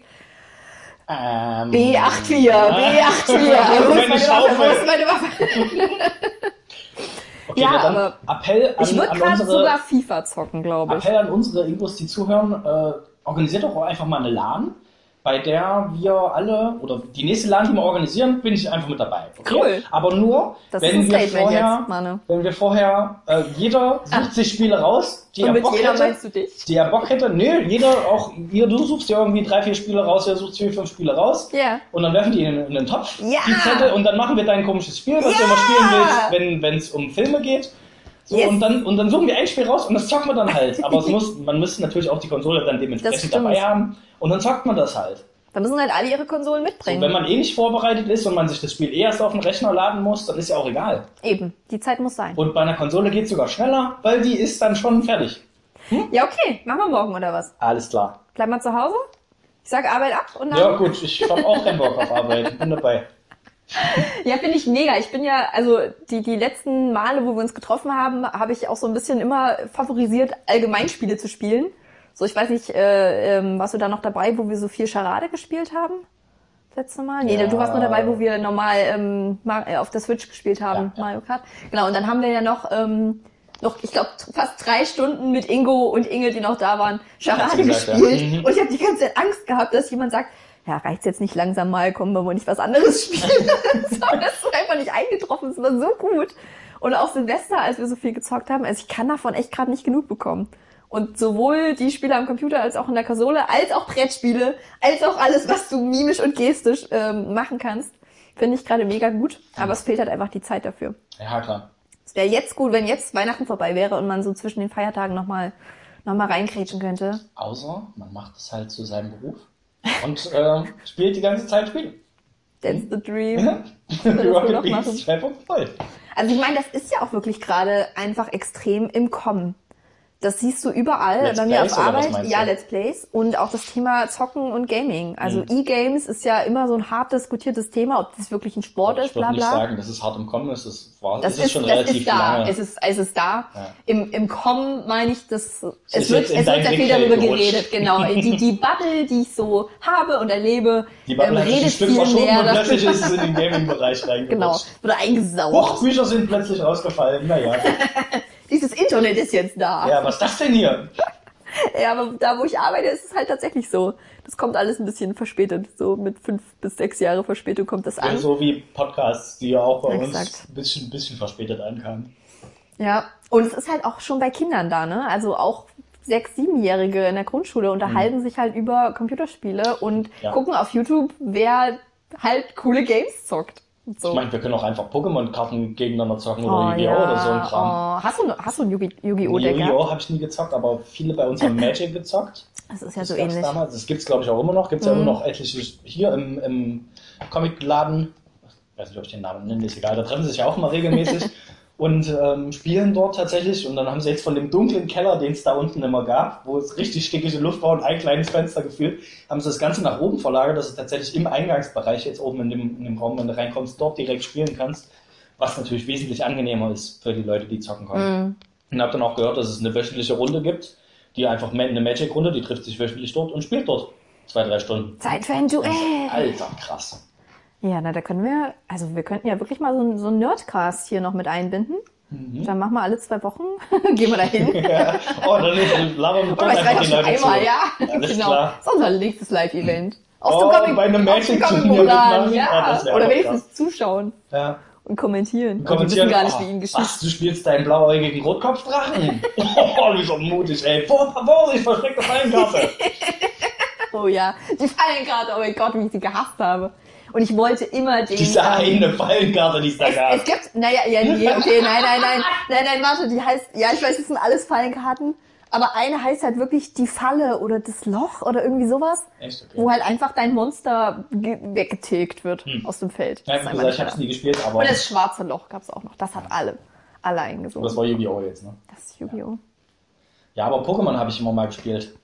Ähm, B84, B84, wo ist Meine Waffe, wo ist meine Waffe? Okay, Ja, dann aber Appell an, Ich würde gerade unsere sogar FIFA zocken, glaube ich. Appell an unsere Ingos, die zuhören, äh, organisiert doch einfach mal eine LAN, bei der wir alle, oder die nächste LAN, die wir organisieren, bin ich einfach mit dabei. Okay? Cool. Aber nur, wenn, wir vorher, jetzt, wenn wir vorher, äh, jeder sucht sich Spiele raus, die Und er Bock jeder hätte. meinst du dich? Die er Bock hätte, nö, jeder, auch ihr, du suchst dir irgendwie drei, vier Spiele raus, der sucht vier, fünf Spiele raus. Ja. Und dann werfen die in, in den Topf, Ja. die Zettel, und dann machen wir dein komisches Spiel, was du Ja. immer spielen willst, wenn es um Filme geht. So, Yes. und, dann, und dann suchen wir ein Spiel raus und das zocken wir dann halt. Aber es muss, man müsste natürlich auch die Konsole dann dementsprechend dabei haben. Und dann zockt man das halt. Da müssen halt alle ihre Konsolen Und mitbringen. wenn man eh nicht vorbereitet ist und man sich das Spiel eh erst auf den Rechner laden muss, dann ist ja auch egal. Eben, die Zeit muss sein. Und bei einer Konsole geht es sogar schneller, weil die ist dann schon fertig. Ja, okay, machen wir morgen oder was? Alles klar. Bleib mal zu Hause? Ich sag Arbeit ab und dann. Ja gut, ich hab auch keinen Bock auf Arbeit. Bin dabei. Ja, finde ich mega. Ich bin ja, also die, die letzten Male, wo wir uns getroffen haben, habe ich auch so ein bisschen immer favorisiert, Allgemeinspiele zu spielen. So, ich weiß nicht, äh, ähm, warst du da noch dabei, wo wir so viel Charade gespielt haben? Letzte Mal? Nee, Ja. du warst nur dabei, wo wir normal ähm, äh, auf der Switch gespielt haben, Ja. Mario Kart. Genau, und dann haben wir ja noch, ähm, noch ich glaube, fast drei Stunden mit Ingo und Inge, die noch da waren, Charade gesagt, ja. gespielt. Mhm. Und ich habe die ganze Zeit Angst gehabt, dass jemand sagt, ja, reicht's jetzt nicht langsam mal, kommen wir wohl nicht was anderes spielen. so, das ist einfach nicht eingetroffen, es war so gut. Und auch Silvester, als wir so viel gezockt haben, also ich kann davon echt gerade nicht genug bekommen. Und sowohl die Spiele am Computer als auch in der Konsole, als auch Brettspiele, als auch alles, was du mimisch und gestisch ähm, machen kannst, finde ich gerade mega gut. Aber es fehlt halt einfach die Zeit dafür. Ja, klar. Es wäre jetzt gut, wenn jetzt Weihnachten vorbei wäre und man so zwischen den Feiertagen nochmal noch mal reinkrätschen könnte. Außer man macht es halt zu seinem Beruf und äh, spielt die ganze Zeit Spiele. That's the dream. Ja. Rocket. Beans 2.0. Also ich meine, das ist ja auch wirklich gerade einfach extrem im Kommen. Das siehst du überall Let's bei mir Plays auf Arbeit. Ja? Let's Plays. Und auch das Thema Zocken und Gaming. Also E-Games ist ja immer so ein hart diskutiertes Thema, ob das wirklich ein Sport Ich ist, würde bla nicht bla. sagen, dass es hart im Kommen ist. Das war, Das es ist, ist, schon das relativ ist da. lange. Es ist, es ist da. Ja. Im, Im Kommen meine ich, dass es ist wird, es wird sehr viel darüber geredet. Genau. Die, die Bubble, die ich so habe und erlebe, die Bubble ähm, redet Stück viel mehr und plötzlich ist es in den Gaming-Bereich reingerutscht. Genau. Wurde eingesaugt. Huch, Bücher sind plötzlich rausgefallen. Naja. Dieses Internet ist jetzt da. Ja, was ist das denn hier? Ja, aber da, wo ich arbeite, ist es halt tatsächlich so. Das kommt alles ein bisschen verspätet. So mit fünf bis sechs Jahre Verspätung kommt das an. Ja, so wie Podcasts, die ja auch bei uns Exakt. ein bisschen, bisschen verspätet ankamen. Ja. Und es ist halt auch schon bei Kindern da, ne? Also auch sechs, siebenjährige in der Grundschule unterhalten sich halt über Computerspiele und Mhm. Ja. gucken auf YouTube, wer halt coole Games zockt. So. Ich meine, wir können auch einfach Pokémon-Karten gegeneinander zocken oder oh, Yu-Gi-Oh! ja. oder so ein Kram. Oh. Hast du, hast du ein Yugi- Yu-Gi-Oh! Deck? Yu-Gi-Oh! habe ich nie gezockt, aber viele bei uns haben Magic gezockt. Das ist ja Das so ähnlich. damals. Das gibt's glaube ich auch immer noch. Gibt's ja Mhm. immer noch etliche hier im, im Comicladen. Ich weiß nicht, ob ich den Namen nenne, ist egal. Da treffen sie sich ja auch mal regelmäßig und ähm, spielen dort tatsächlich. Und dann haben sie jetzt von dem dunklen Keller, den es da unten immer gab, wo es richtig stickige Luft war und ein kleines Fenster gefühlt, haben sie das Ganze nach oben verlagert, dass du tatsächlich im Eingangsbereich jetzt oben in dem, in dem Raum, wenn du reinkommst, dort direkt spielen kannst. Was natürlich wesentlich angenehmer ist für die Leute, die zocken können. Mhm. Und habe dann auch gehört, dass es eine wöchentliche Runde gibt, die einfach eine Magic-Runde, die trifft sich wöchentlich dort und spielt dort zwei, drei Stunden. Zeit für ein Duell. Alter, krass. Ja, na, da können wir, also wir könnten ja wirklich mal so, ein- so einen Nerdcast hier noch mit einbinden. Mhm. Dann machen wir alle zwei Wochen, gehen wir da hin. Ja. Oh, dann ist- labern wir Oder dort es reicht einfach die schon Leute einmal, zu. ja. Alles genau. klar. Das ist unser nächstes Live-Event. Aus Oh, dem Comic, bei einem aus dem Magic-Turnier mitmachen? ja. Ah, das wär Oder aber wenigstens zuschauen Ja. und kommentieren. Und die Kommentieren, wissen gar nicht, oh, wie ihnen geschieht. Was, du spielst deinen blauäugigen Rotkopfdrachen? oh, wie so mutig, ey. Vor, Vorsicht, versteckte Fallenkarte. Oh ja, die Fallenkarte, oh mein Gott, wie ich sie gehasst habe. Und ich wollte immer den... Diese ähm, eine Fallenkarte, die es da Es, gab. es gibt, naja, ja, nee, okay, nein, nein, nein, nein, nein, warte, die heißt, ja, ich weiß, das sind alles Fallenkarten, Aber eine heißt halt wirklich die Falle oder das Loch oder irgendwie sowas, Echt? Okay. wo halt einfach dein Monster ge- weggetilgt wird aus dem Feld. Hm. Ja, wie einmal gesagt, ich die habe es Falle. nie gespielt, aber Und das schwarze Loch gab's auch noch. Das hat alle, alle eingesungen. das war Yu-Gi-Oh! jetzt, ne? Das ist Yu-Gi-Oh! Ja, aber Pokémon habe ich immer mal gespielt.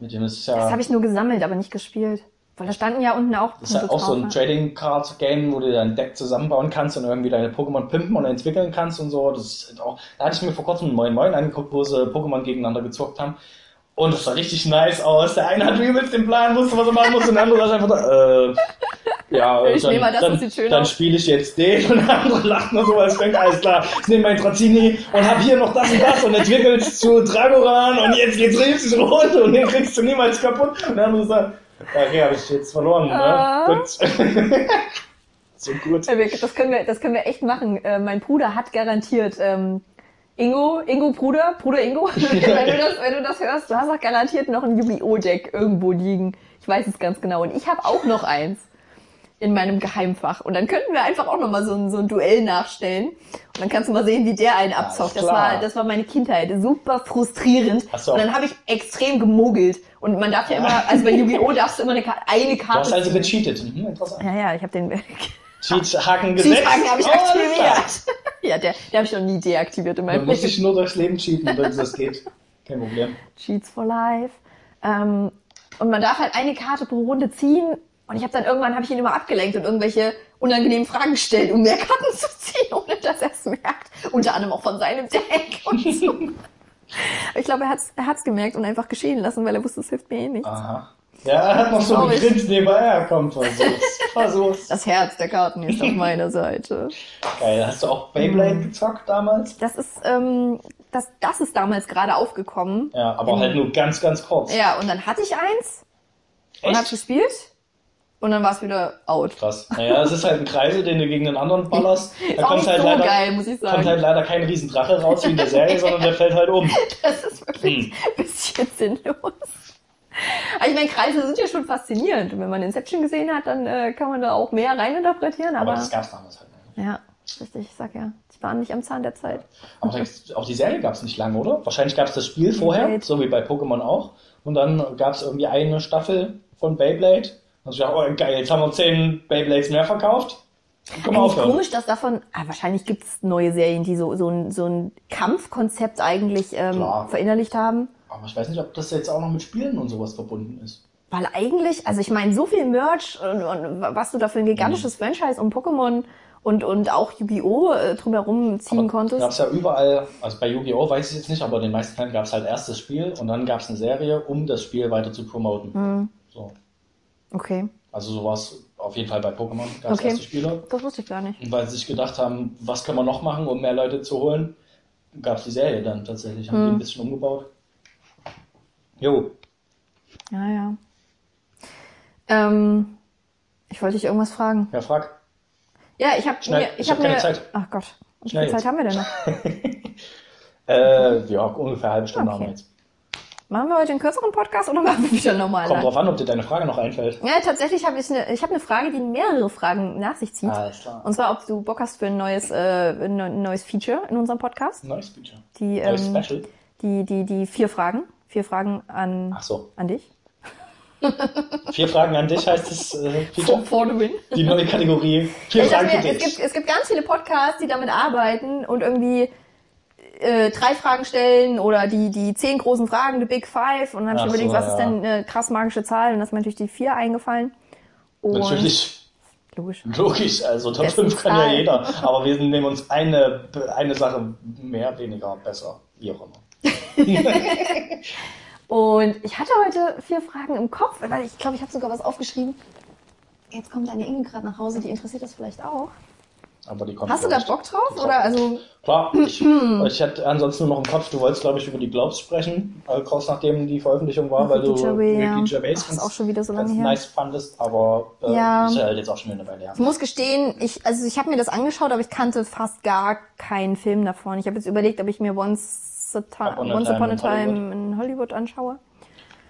Mit dem ist ja, Das habe ich nur gesammelt, aber nicht gespielt. Weil da standen ja unten auch das ist ja auch so ein ne? Trading Card Game, wo du dein Deck zusammenbauen kannst und irgendwie deine Pokémon pimpen und entwickeln kannst und so. Das ist auch, da hatte ich mir vor kurzem Moin Moin angeguckt, wo sie Pokémon gegeneinander gezockt haben. Und das sah richtig nice aus. Der eine hat übelst den Plan, wusste, was er machen muss, und der andere saß einfach da, äh, ja, Ich dann, nehme mal das, dann, das sieht schön dann spiele ich jetzt den und der andere lacht nur so, als denkt, alles klar, ich nehme mein Trazini und hab hier noch das und das und entwickelt zu Dragoran und jetzt geht's richtig rund und den kriegst du niemals kaputt. Und der andere sagt, okay, habe ich jetzt verloren, ne? Ah. Gut. so gut. Wir- Das können wir, das können wir echt machen. Äh, mein Bruder hat garantiert, ähm, Ingo, Ingo Bruder, Bruder Ingo, wenn du das, wenn du das hörst, du hast auch garantiert noch ein Yu-Gi-Oh! Deck irgendwo liegen. Ich weiß es ganz genau. Und ich habe auch noch eins in meinem Geheimfach. Und dann könnten wir einfach auch noch mal so ein, so ein Duell nachstellen. Und dann kannst du mal sehen, wie der einen abzockt. Das war, das war meine Kindheit. Super frustrierend. Du Und dann habe ich extrem gemogelt. Und man darf ja immer, also bei Yu-Gi-Oh! darfst du immer eine, Ka- eine Du Karte hast also gecheatet. Mhm, interessant. Ja, ja, ich habe den Cheat-Haken gesetzt. Cheathaken habe ich Oh, aktiviert. ja, der, der habe ich noch nie deaktiviert in meinem muss Leben. sich nur durchs Leben cheaten, damit das geht. Kein Problem. Cheats for Life. Ähm, und man darf halt eine Karte pro Runde ziehen. Und ich habe dann irgendwann habe ich ihn immer abgelenkt und irgendwelche unangenehmen Fragen gestellt, um mehr Karten zu ziehen, ohne dass er es merkt. Unter anderem auch von seinem Deck und so. ich glaube, er hat's, er hat's gemerkt und einfach geschehen lassen, weil er wusste, es hilft mir eh nichts. Aha. Ja, er hat noch so gegrinst nebenher. Komm, versuch's. Versuch's. Das Herz der Karten ist auf meiner Seite. Geil. Hast du auch Beyblade gezockt damals? Das ist, ähm, das, das ist damals gerade aufgekommen. Ja, aber halt nur ganz, ganz kurz. Ja, und dann hatte ich eins und Echt? hab gespielt und dann war es wieder out. Krass. Naja, es ist halt ein Kreisel, den du gegen den anderen ballerst. Da kommt halt, so leider, geil, muss ich kommt halt leider kein Riesendrache raus wie in der Serie, sondern der fällt halt um. Das ist wirklich Hm. ein bisschen sinnlos. Aber ich meine, Kreise sind ja schon faszinierend. Und wenn man Inception gesehen hat, dann äh, kann man da auch mehr reininterpretieren. Aber Aber, das gab's damals halt nicht. ja, richtig, ich sag ja, ich war nicht am Zahn der Zeit. Aber auch die Serie gab's nicht lange, oder? Wahrscheinlich gab's das Spiel vorher, Beyblade. so wie bei Pokémon auch. Und dann gab's irgendwie eine Staffel von Beyblade. Also ja, oh geil, jetzt haben wir zehn Beyblades mehr verkauft. Komm Eigentlich aufhören. komisch, dass davon, ah, wahrscheinlich gibt's neue Serien, die so, so, ein, so ein Kampfkonzept eigentlich ähm, Klar. verinnerlicht haben. Aber ich weiß nicht, ob das jetzt auch noch mit Spielen und sowas verbunden ist. Weil eigentlich, also ich meine, so viel Merch und, und was du da für ein gigantisches Mhm. Franchise um Pokémon und, und auch Yu-Gi-Oh! äh, drumherum ziehen konntest. Gab's ja überall, also bei Yu-Gi-Oh! weiß ich jetzt nicht, aber in den meisten Fällen gab's halt erst das Spiel und dann gab's eine Serie, um das Spiel weiter zu promoten. Mhm. So. Okay, Also so war's auf jeden Fall bei Pokémon. Gab's Okay. erste Spiele. das wusste ich gar nicht. Und weil sie sich gedacht haben, was können wir noch machen, um mehr Leute zu holen, gab's die Serie dann tatsächlich. Haben die ein bisschen umgebaut. Jo, Ja, ja. Ähm, ich wollte dich irgendwas fragen. ja, frag. Ja, ich habe mir, ich ich hab keine mir, Zeit. ach Gott, wie viel Zeit jetzt. haben wir denn noch? Äh, ja, ungefähr eine halbe Stunde Okay. haben wir jetzt. Machen wir heute einen kürzeren Podcast oder machen wir wieder normal? Kommt drauf an, ob dir deine Frage noch einfällt. Ja, tatsächlich habe ich eine, ich habe eine Frage, die mehrere Fragen nach sich zieht. Alles klar. Und zwar, ob du Bock hast für ein neues, äh, ein neu- ein neues Feature in unserem Podcast. Neues Feature. Die, Neues ähm, Special. die, die, die vier Fragen, vier Fragen an, Ach so. an dich. Vier Fragen an dich heißt das äh, Feature. For the win. Die neue Kategorie. Vier Ich Fragen für mir, es, dich. gibt, es gibt ganz viele Podcasts, die damit arbeiten und irgendwie äh, drei Fragen stellen oder die, die zehn großen Fragen, the Big Five. Und dann habe ich überlegt, so, was ist ja. denn eine krass magische Zahl? Und das ist mir natürlich die vier eingefallen. Und Natürlich. Logisch. Logisch, also Top Besten 5 kann ja jeder. Aber wir nehmen uns eine, eine Sache mehr, weniger, besser. Wie auch immer. Und ich hatte heute vier Fragen im Kopf, weil ich glaube, ich habe sogar was aufgeschrieben. Jetzt kommt deine Inge gerade nach Hause, die interessiert das vielleicht auch. Aber die kommt Hast du da. Bock drauf? Oder also, Klar, ich, ich hatte ansonsten nur noch im Kopf, du wolltest, glaube ich, über die Globes sprechen, äh, kurz nachdem die Veröffentlichung war, weil du Ricky Gervais, ist auch schon wieder so ganz lange her. nice fandest, aber äh, Ja. ist ja halt jetzt auch schon wieder eine Weile her. ich muss gestehen, ich, also ich habe mir das angeschaut, aber ich kannte fast gar keinen Film davon. Ich habe jetzt überlegt, ob ich mir Once, a Ti- Upon a Once Time Upon a in Time Hollywood. in Hollywood anschaue.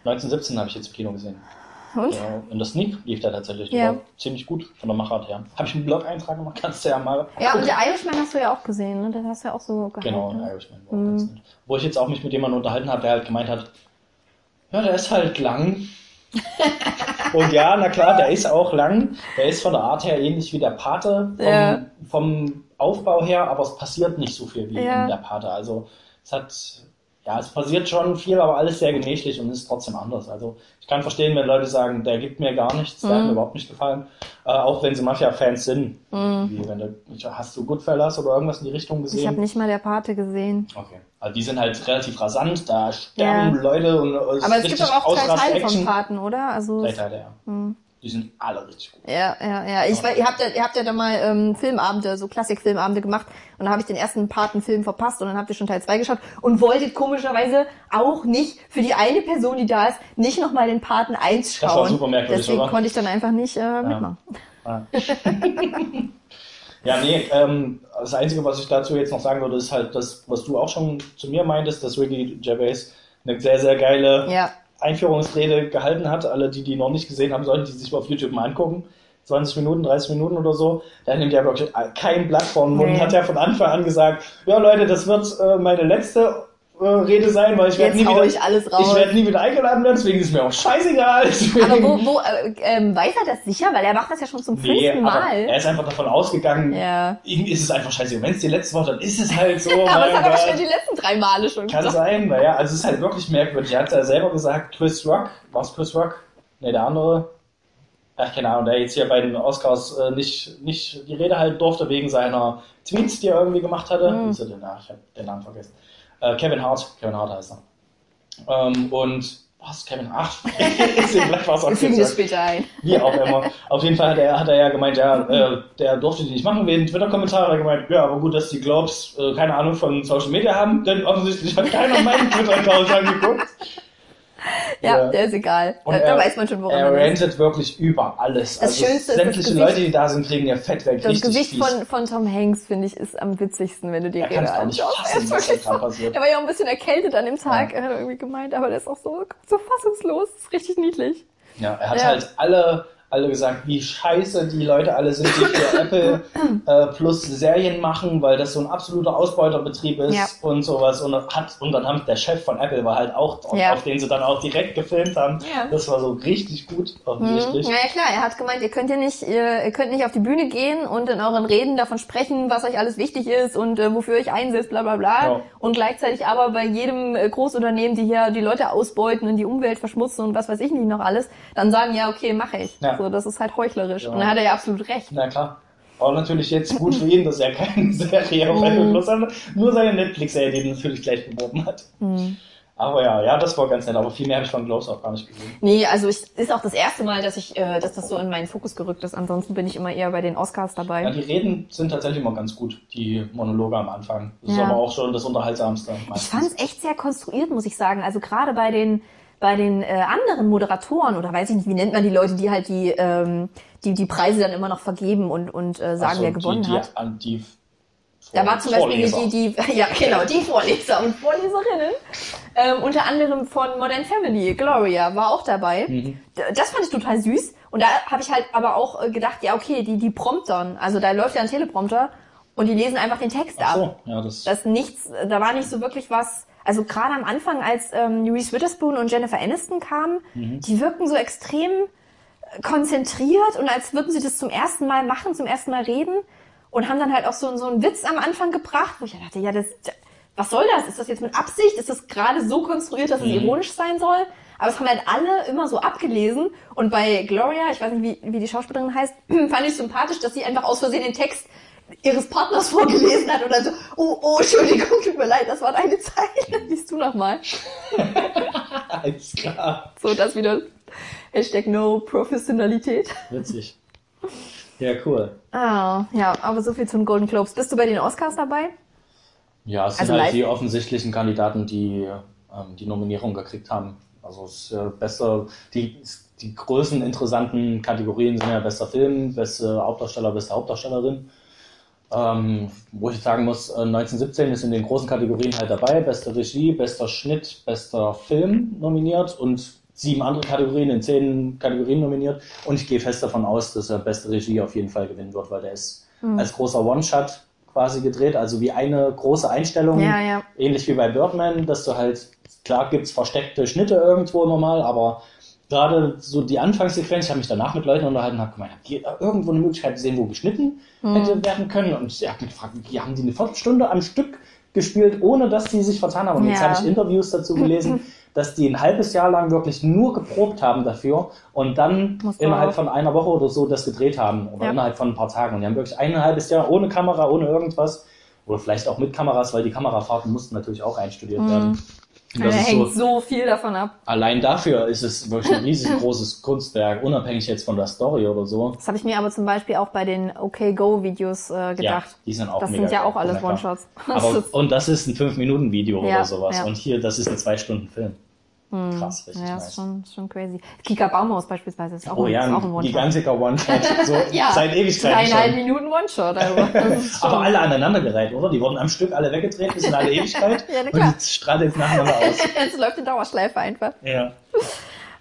1917 habe ich jetzt im Kino gesehen. Und? Ja, in der Sneak lief der tatsächlich. Ja. war ziemlich gut von der Machart her. Habe ich einen Blog-Eintrag gemacht, kannst du ja mal. Ja, und der Irishman hast du ja auch gesehen, ne? Das hast du ja auch so gehalten. Genau, ne? Irishman war auch ganz nett. Wo ich jetzt auch mich mit jemandem unterhalten habe, der halt gemeint hat, ja, der ist halt lang. Und ja, na klar, der ist auch lang. Der ist von der Art her ähnlich wie der Pate vom, Ja. vom Aufbau her, aber es passiert nicht so viel wie Ja. in der Pate. Also es hat, ja, es passiert schon viel, aber alles sehr gemächlich und ist trotzdem anders. Also ich kann verstehen, wenn Leute sagen, der gibt mir gar nichts, der hat mir überhaupt nicht gefallen. Äh, auch wenn sie Mafia-Fans sind. Wie wenn du, hast du Goodfellas oder irgendwas in die Richtung gesehen? Ich habe nicht mal der Pate gesehen. Okay. Also die sind halt relativ rasant, da sterben Ja. Leute und es Aber es gibt doch auch drei Teile vom Paten, oder? Also Drei Teile, ja. Die sind alle richtig gut. Ja, ja, ja. Ich, weiß, ihr habt ja, ihr habt ja da mal ähm, Filmabende, so Klassikfilmabende gemacht und da habe ich den ersten Patenfilm verpasst und dann habt ihr schon Teil 2 geschaut und wolltet komischerweise auch nicht für die eine Person, die da ist, nicht nochmal den Paten 1 schauen. Das war super merkwürdig, Deswegen oder? konnte ich dann einfach nicht äh, mitmachen. Ah. ja, nee, ähm, das Einzige, was ich dazu jetzt noch sagen würde, ist halt das, was du auch schon zu mir meintest, dass Ricky Gervais eine sehr, sehr geile Ja. Einführungsrede gehalten hat. Alle, die die noch nicht gesehen haben, sollten die sich mal auf YouTube mal angucken. 20 Minuten, 30 Minuten oder so. Da nimmt er wirklich kein Blatt vor den Mund. Nee. Hat ja von Anfang an gesagt, ja Leute, das wird äh, meine letzte äh, Rede sein, weil ich werde nie wieder, ich alles raus. ich werde nie wieder eingeladen werden, deswegen ist mir auch scheißegal. Deswegen, Aber wo, wo äh, ähm, weiß er das sicher? Weil er macht das ja schon zum Nee, fünften Mal. er ist einfach davon ausgegangen, Ja. ihm ist es einfach scheiße. Wenn es die letzte Woche, dann ist es halt so. aber das hat er wahrscheinlich die letzten drei Male schon Kann gesagt. sein, naja, also es ist halt wirklich merkwürdig. Er hat ja selber gesagt, Chris Rock, war es Chris Rock? Ne, der andere. Ach, keine Ahnung, der jetzt hier bei den Oscars äh, nicht, nicht die Rede halten durfte wegen seiner Tweets, die er irgendwie gemacht hatte. Ach, ich habe den Namen vergessen. Äh, Kevin Hart, Kevin Hart heißt er. Ähm, und was, Kevin Hart? gleich was Wir fügen das aufgesagt. später ein. Wie auch immer. Auf jeden Fall hat er, hat er ja gemeint, ja, äh, der durfte die nicht machen wegen Twitter-Kommentare. Er hat gemeint, ja, aber gut, dass die Globes äh, keine Ahnung von Social Media haben, denn offensichtlich hat keiner meinen Twitter-Account angeguckt. Ja, Ja. der ist egal. Und Da, er- da weiß man schon, woran Er rantet wirklich über alles. Das also Schönste ist das sämtliche Gesicht- Leute, die da sind, kriegen ihr Fett weg. Das Gesicht fies. von, von Tom Hanks, finde ich, ist am witzigsten, wenn du die kann Rede anschaust. Er so, er war ja auch ein bisschen erkältet an dem Tag, er hat irgendwie gemeint, aber der ist auch so, so fassungslos. Das ist richtig niedlich. Ja, er hat Ja. halt alle, alle gesagt, wie scheiße die Leute alle sind, die für Apple äh, Plus Serien machen, weil das so ein absoluter Ausbeuterbetrieb ist Ja. und sowas. Und, hat, und dann haben der Chef von Apple war halt auch Ja. auf den sie dann auch direkt gefilmt haben. Ja. Das war so richtig gut, offensichtlich. Ja, ja klar, er hat gemeint, ihr könnt ja nicht, ihr, ihr könnt nicht auf die Bühne gehen und in euren Reden davon sprechen, was euch alles wichtig ist und äh, wofür ihr euch einsetzt, bla bla bla. Und gleichzeitig aber bei jedem äh, Großunternehmen, die hier die Leute ausbeuten und die Umwelt verschmutzen und was weiß ich nicht noch alles, dann sagen, ja, okay, mache ich. Ja. So, das ist halt heuchlerisch. Ja. Und da hat er ja absolut recht. Na klar. Auch natürlich jetzt gut für ihn, dass er keine Serie auf Mhm. Apple Plus hat, nur seine Netflix-Serie, die natürlich gleich beworben hat. Mhm. Aber ja, ja, das war ganz nett. Aber viel mehr habe ich von Globes auch gar nicht gesehen. Nee, also ich, ist auch das erste Mal, dass ich, äh, dass das so in meinen Fokus gerückt ist. Ansonsten bin ich immer eher bei den Oscars dabei. Ja, die Reden sind tatsächlich immer ganz gut, die Monologe am Anfang. Das ist Ja. aber auch schon das Unterhaltsamste. Ich meistens. fand es echt sehr konstruiert, muss ich sagen. Also gerade bei den bei den äh, anderen Moderatoren oder weiß ich nicht, wie nennt man die Leute, die halt die ähm, die die Preise dann immer noch vergeben und und äh, sagen, so, wer gewonnen die, die, hat. An die Da war zum Beispiel Vorleser. die, die, ja genau, die Vorleser und Vorleserinnen. Ähm, unter anderem von Modern Family, Gloria war auch dabei. Mhm. Das fand ich total süß. Und da habe ich halt aber auch äh, gedacht, ja okay, die, die Promptern, also da läuft ja ein Teleprompter und die lesen einfach den Text Ach ab. so, ja, das, Das nichts, da war nicht so wirklich was. Also gerade am Anfang, als ähm, Reese Witherspoon und Jennifer Aniston kamen, Mhm. die wirkten so extrem äh, konzentriert und als würden sie das zum ersten Mal machen, zum ersten Mal reden und haben dann halt auch so, so einen Witz am Anfang gebracht, wo ich dachte, ja, das, was soll das? Ist das jetzt mit Absicht? Ist das gerade so konstruiert, dass es Mhm. ironisch sein soll? Aber es haben halt alle immer so abgelesen. Und bei Gloria, ich weiß nicht, wie, wie die Schauspielerin heißt, fand ich sympathisch, dass sie einfach aus Versehen den Text ihres Partners vorgelesen hat und dann so, oh, oh, Entschuldigung, tut mir leid, das war deine Zeile. Liest du nochmal. alles klar. So, das wieder Hashtag No Professionalität. Witzig. Ja, cool. Ah, ja, aber so viel zum Golden Globes. Bist du bei den Oscars dabei? Ja, es Also sind halt live- die offensichtlichen Kandidaten, die ähm, die Nominierung gekriegt haben. Also es ist äh, bester, die, die größten interessanten Kategorien sind ja bester Film, beste Hauptdarsteller, beste Hauptdarstellerin. Ähm, wo ich sagen muss, äh, 1917 ist in den großen Kategorien halt dabei, beste Regie, bester Schnitt, bester Film nominiert und sieben andere Kategorien, in zehn Kategorien nominiert. Und ich gehe fest davon aus, dass er beste Regie auf jeden Fall gewinnen wird, weil der ist Mhm. als großer One-Shot quasi gedreht, also wie eine große Einstellung, Ja, ja. ähnlich wie bei Birdman, dass du halt, klar gibt's versteckte Schnitte irgendwo normal, aber gerade so die Anfangssequenz, ich habe mich danach mit Leuten unterhalten und habe gemeint, habt ihr irgendwo eine Möglichkeit gesehen, wo geschnitten Mhm. hätte werden können? Und ich habe mich gefragt, wie haben die eine Viertelstunde am Stück gespielt, ohne dass die sich vertan haben? Und jetzt Ja. habe ich Interviews dazu gelesen, dass die ein halbes Jahr lang wirklich nur geprobt haben dafür und dann innerhalb von einer Woche oder so das gedreht haben oder Ja. innerhalb von ein paar Tagen. Und die haben wirklich ein halbes Jahr ohne Kamera, ohne irgendwas oder vielleicht auch mit Kameras, weil die Kamerafahrten mussten natürlich auch einstudiert werden. Da Mhm. hängt so, so viel davon ab. allein dafür ist es wirklich ein riesengroßes Kunstwerk, unabhängig jetzt von der Story oder so. Das habe ich mir aber zum Beispiel auch bei den OK-Go-Videos äh, gedacht. Ja, die sind auch das mega sind ja auch alles. One-Shots. Und das ist ein 5-Minuten-Video Ja, oder sowas. ja. Und hier, das ist ein 2-Stunden-Film. Krass, richtig ja, nice. ist schon, schon crazy. Kika Baumhaus beispielsweise ist auch, Oh ein, ja, ist auch ein One-Shot. gigantiker One-Shot. So Ja, seit Ewigkeiten Dreieinhalb. Minuten One-Shot. Also, Aber alle aneinandergereiht, oder? Die wurden am Stück alle weggedreht bis in alle Ewigkeit. Ja, na klar. und jetzt strahlt jetzt nacheinander aus. Jetzt läuft die Dauerschleife einfach. Ja.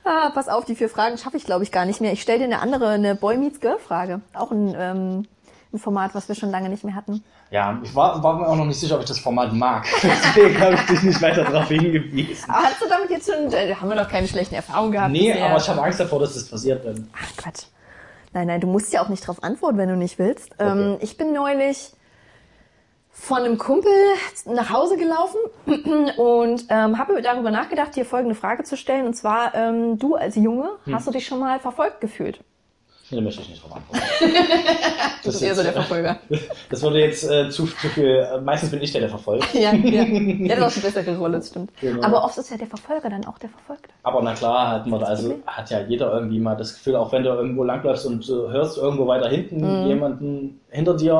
Ah, pass auf, die vier Fragen schaffe ich, glaube ich, gar nicht mehr. Ich stelle dir eine andere, eine Boy Meets Girl Frage. Auch ein, ähm, ein Format, was wir schon lange nicht mehr hatten. Ja, ich war, war mir auch noch nicht sicher, ob ich das Format mag. Deswegen habe ich dich nicht weiter darauf hingewiesen. Aber hast du damit jetzt schon, äh, haben wir noch keine schlechten Erfahrungen gehabt? Nee, bisher? aber ich habe Angst davor, dass das passiert dann. Ach, Quatsch. Nein, nein, du musst ja auch nicht drauf antworten, wenn du nicht willst. Ähm, Okay. ich bin neulich von einem Kumpel nach Hause gelaufen und ähm, habe darüber nachgedacht, dir folgende Frage zu stellen. Und zwar, ähm, du als Junge, Hm. hast du dich schon mal verfolgt gefühlt? Nee, da möchte ich nicht drauf antworten. Du bist eher so der Verfolger. Das würde jetzt äh, zu, zu viel. Äh, meistens bin ich der, der verfolgt. ja, ja. Ja, das ist auch die bessere Rolle, das stimmt. Genau. Aber oft ist ja der Verfolger dann auch der Verfolgte. Aber na klar hat man, also hat ja jeder irgendwie mal das Gefühl, auch wenn du irgendwo langläufst und äh, hörst irgendwo weiter hinten Mhm. jemanden hinter dir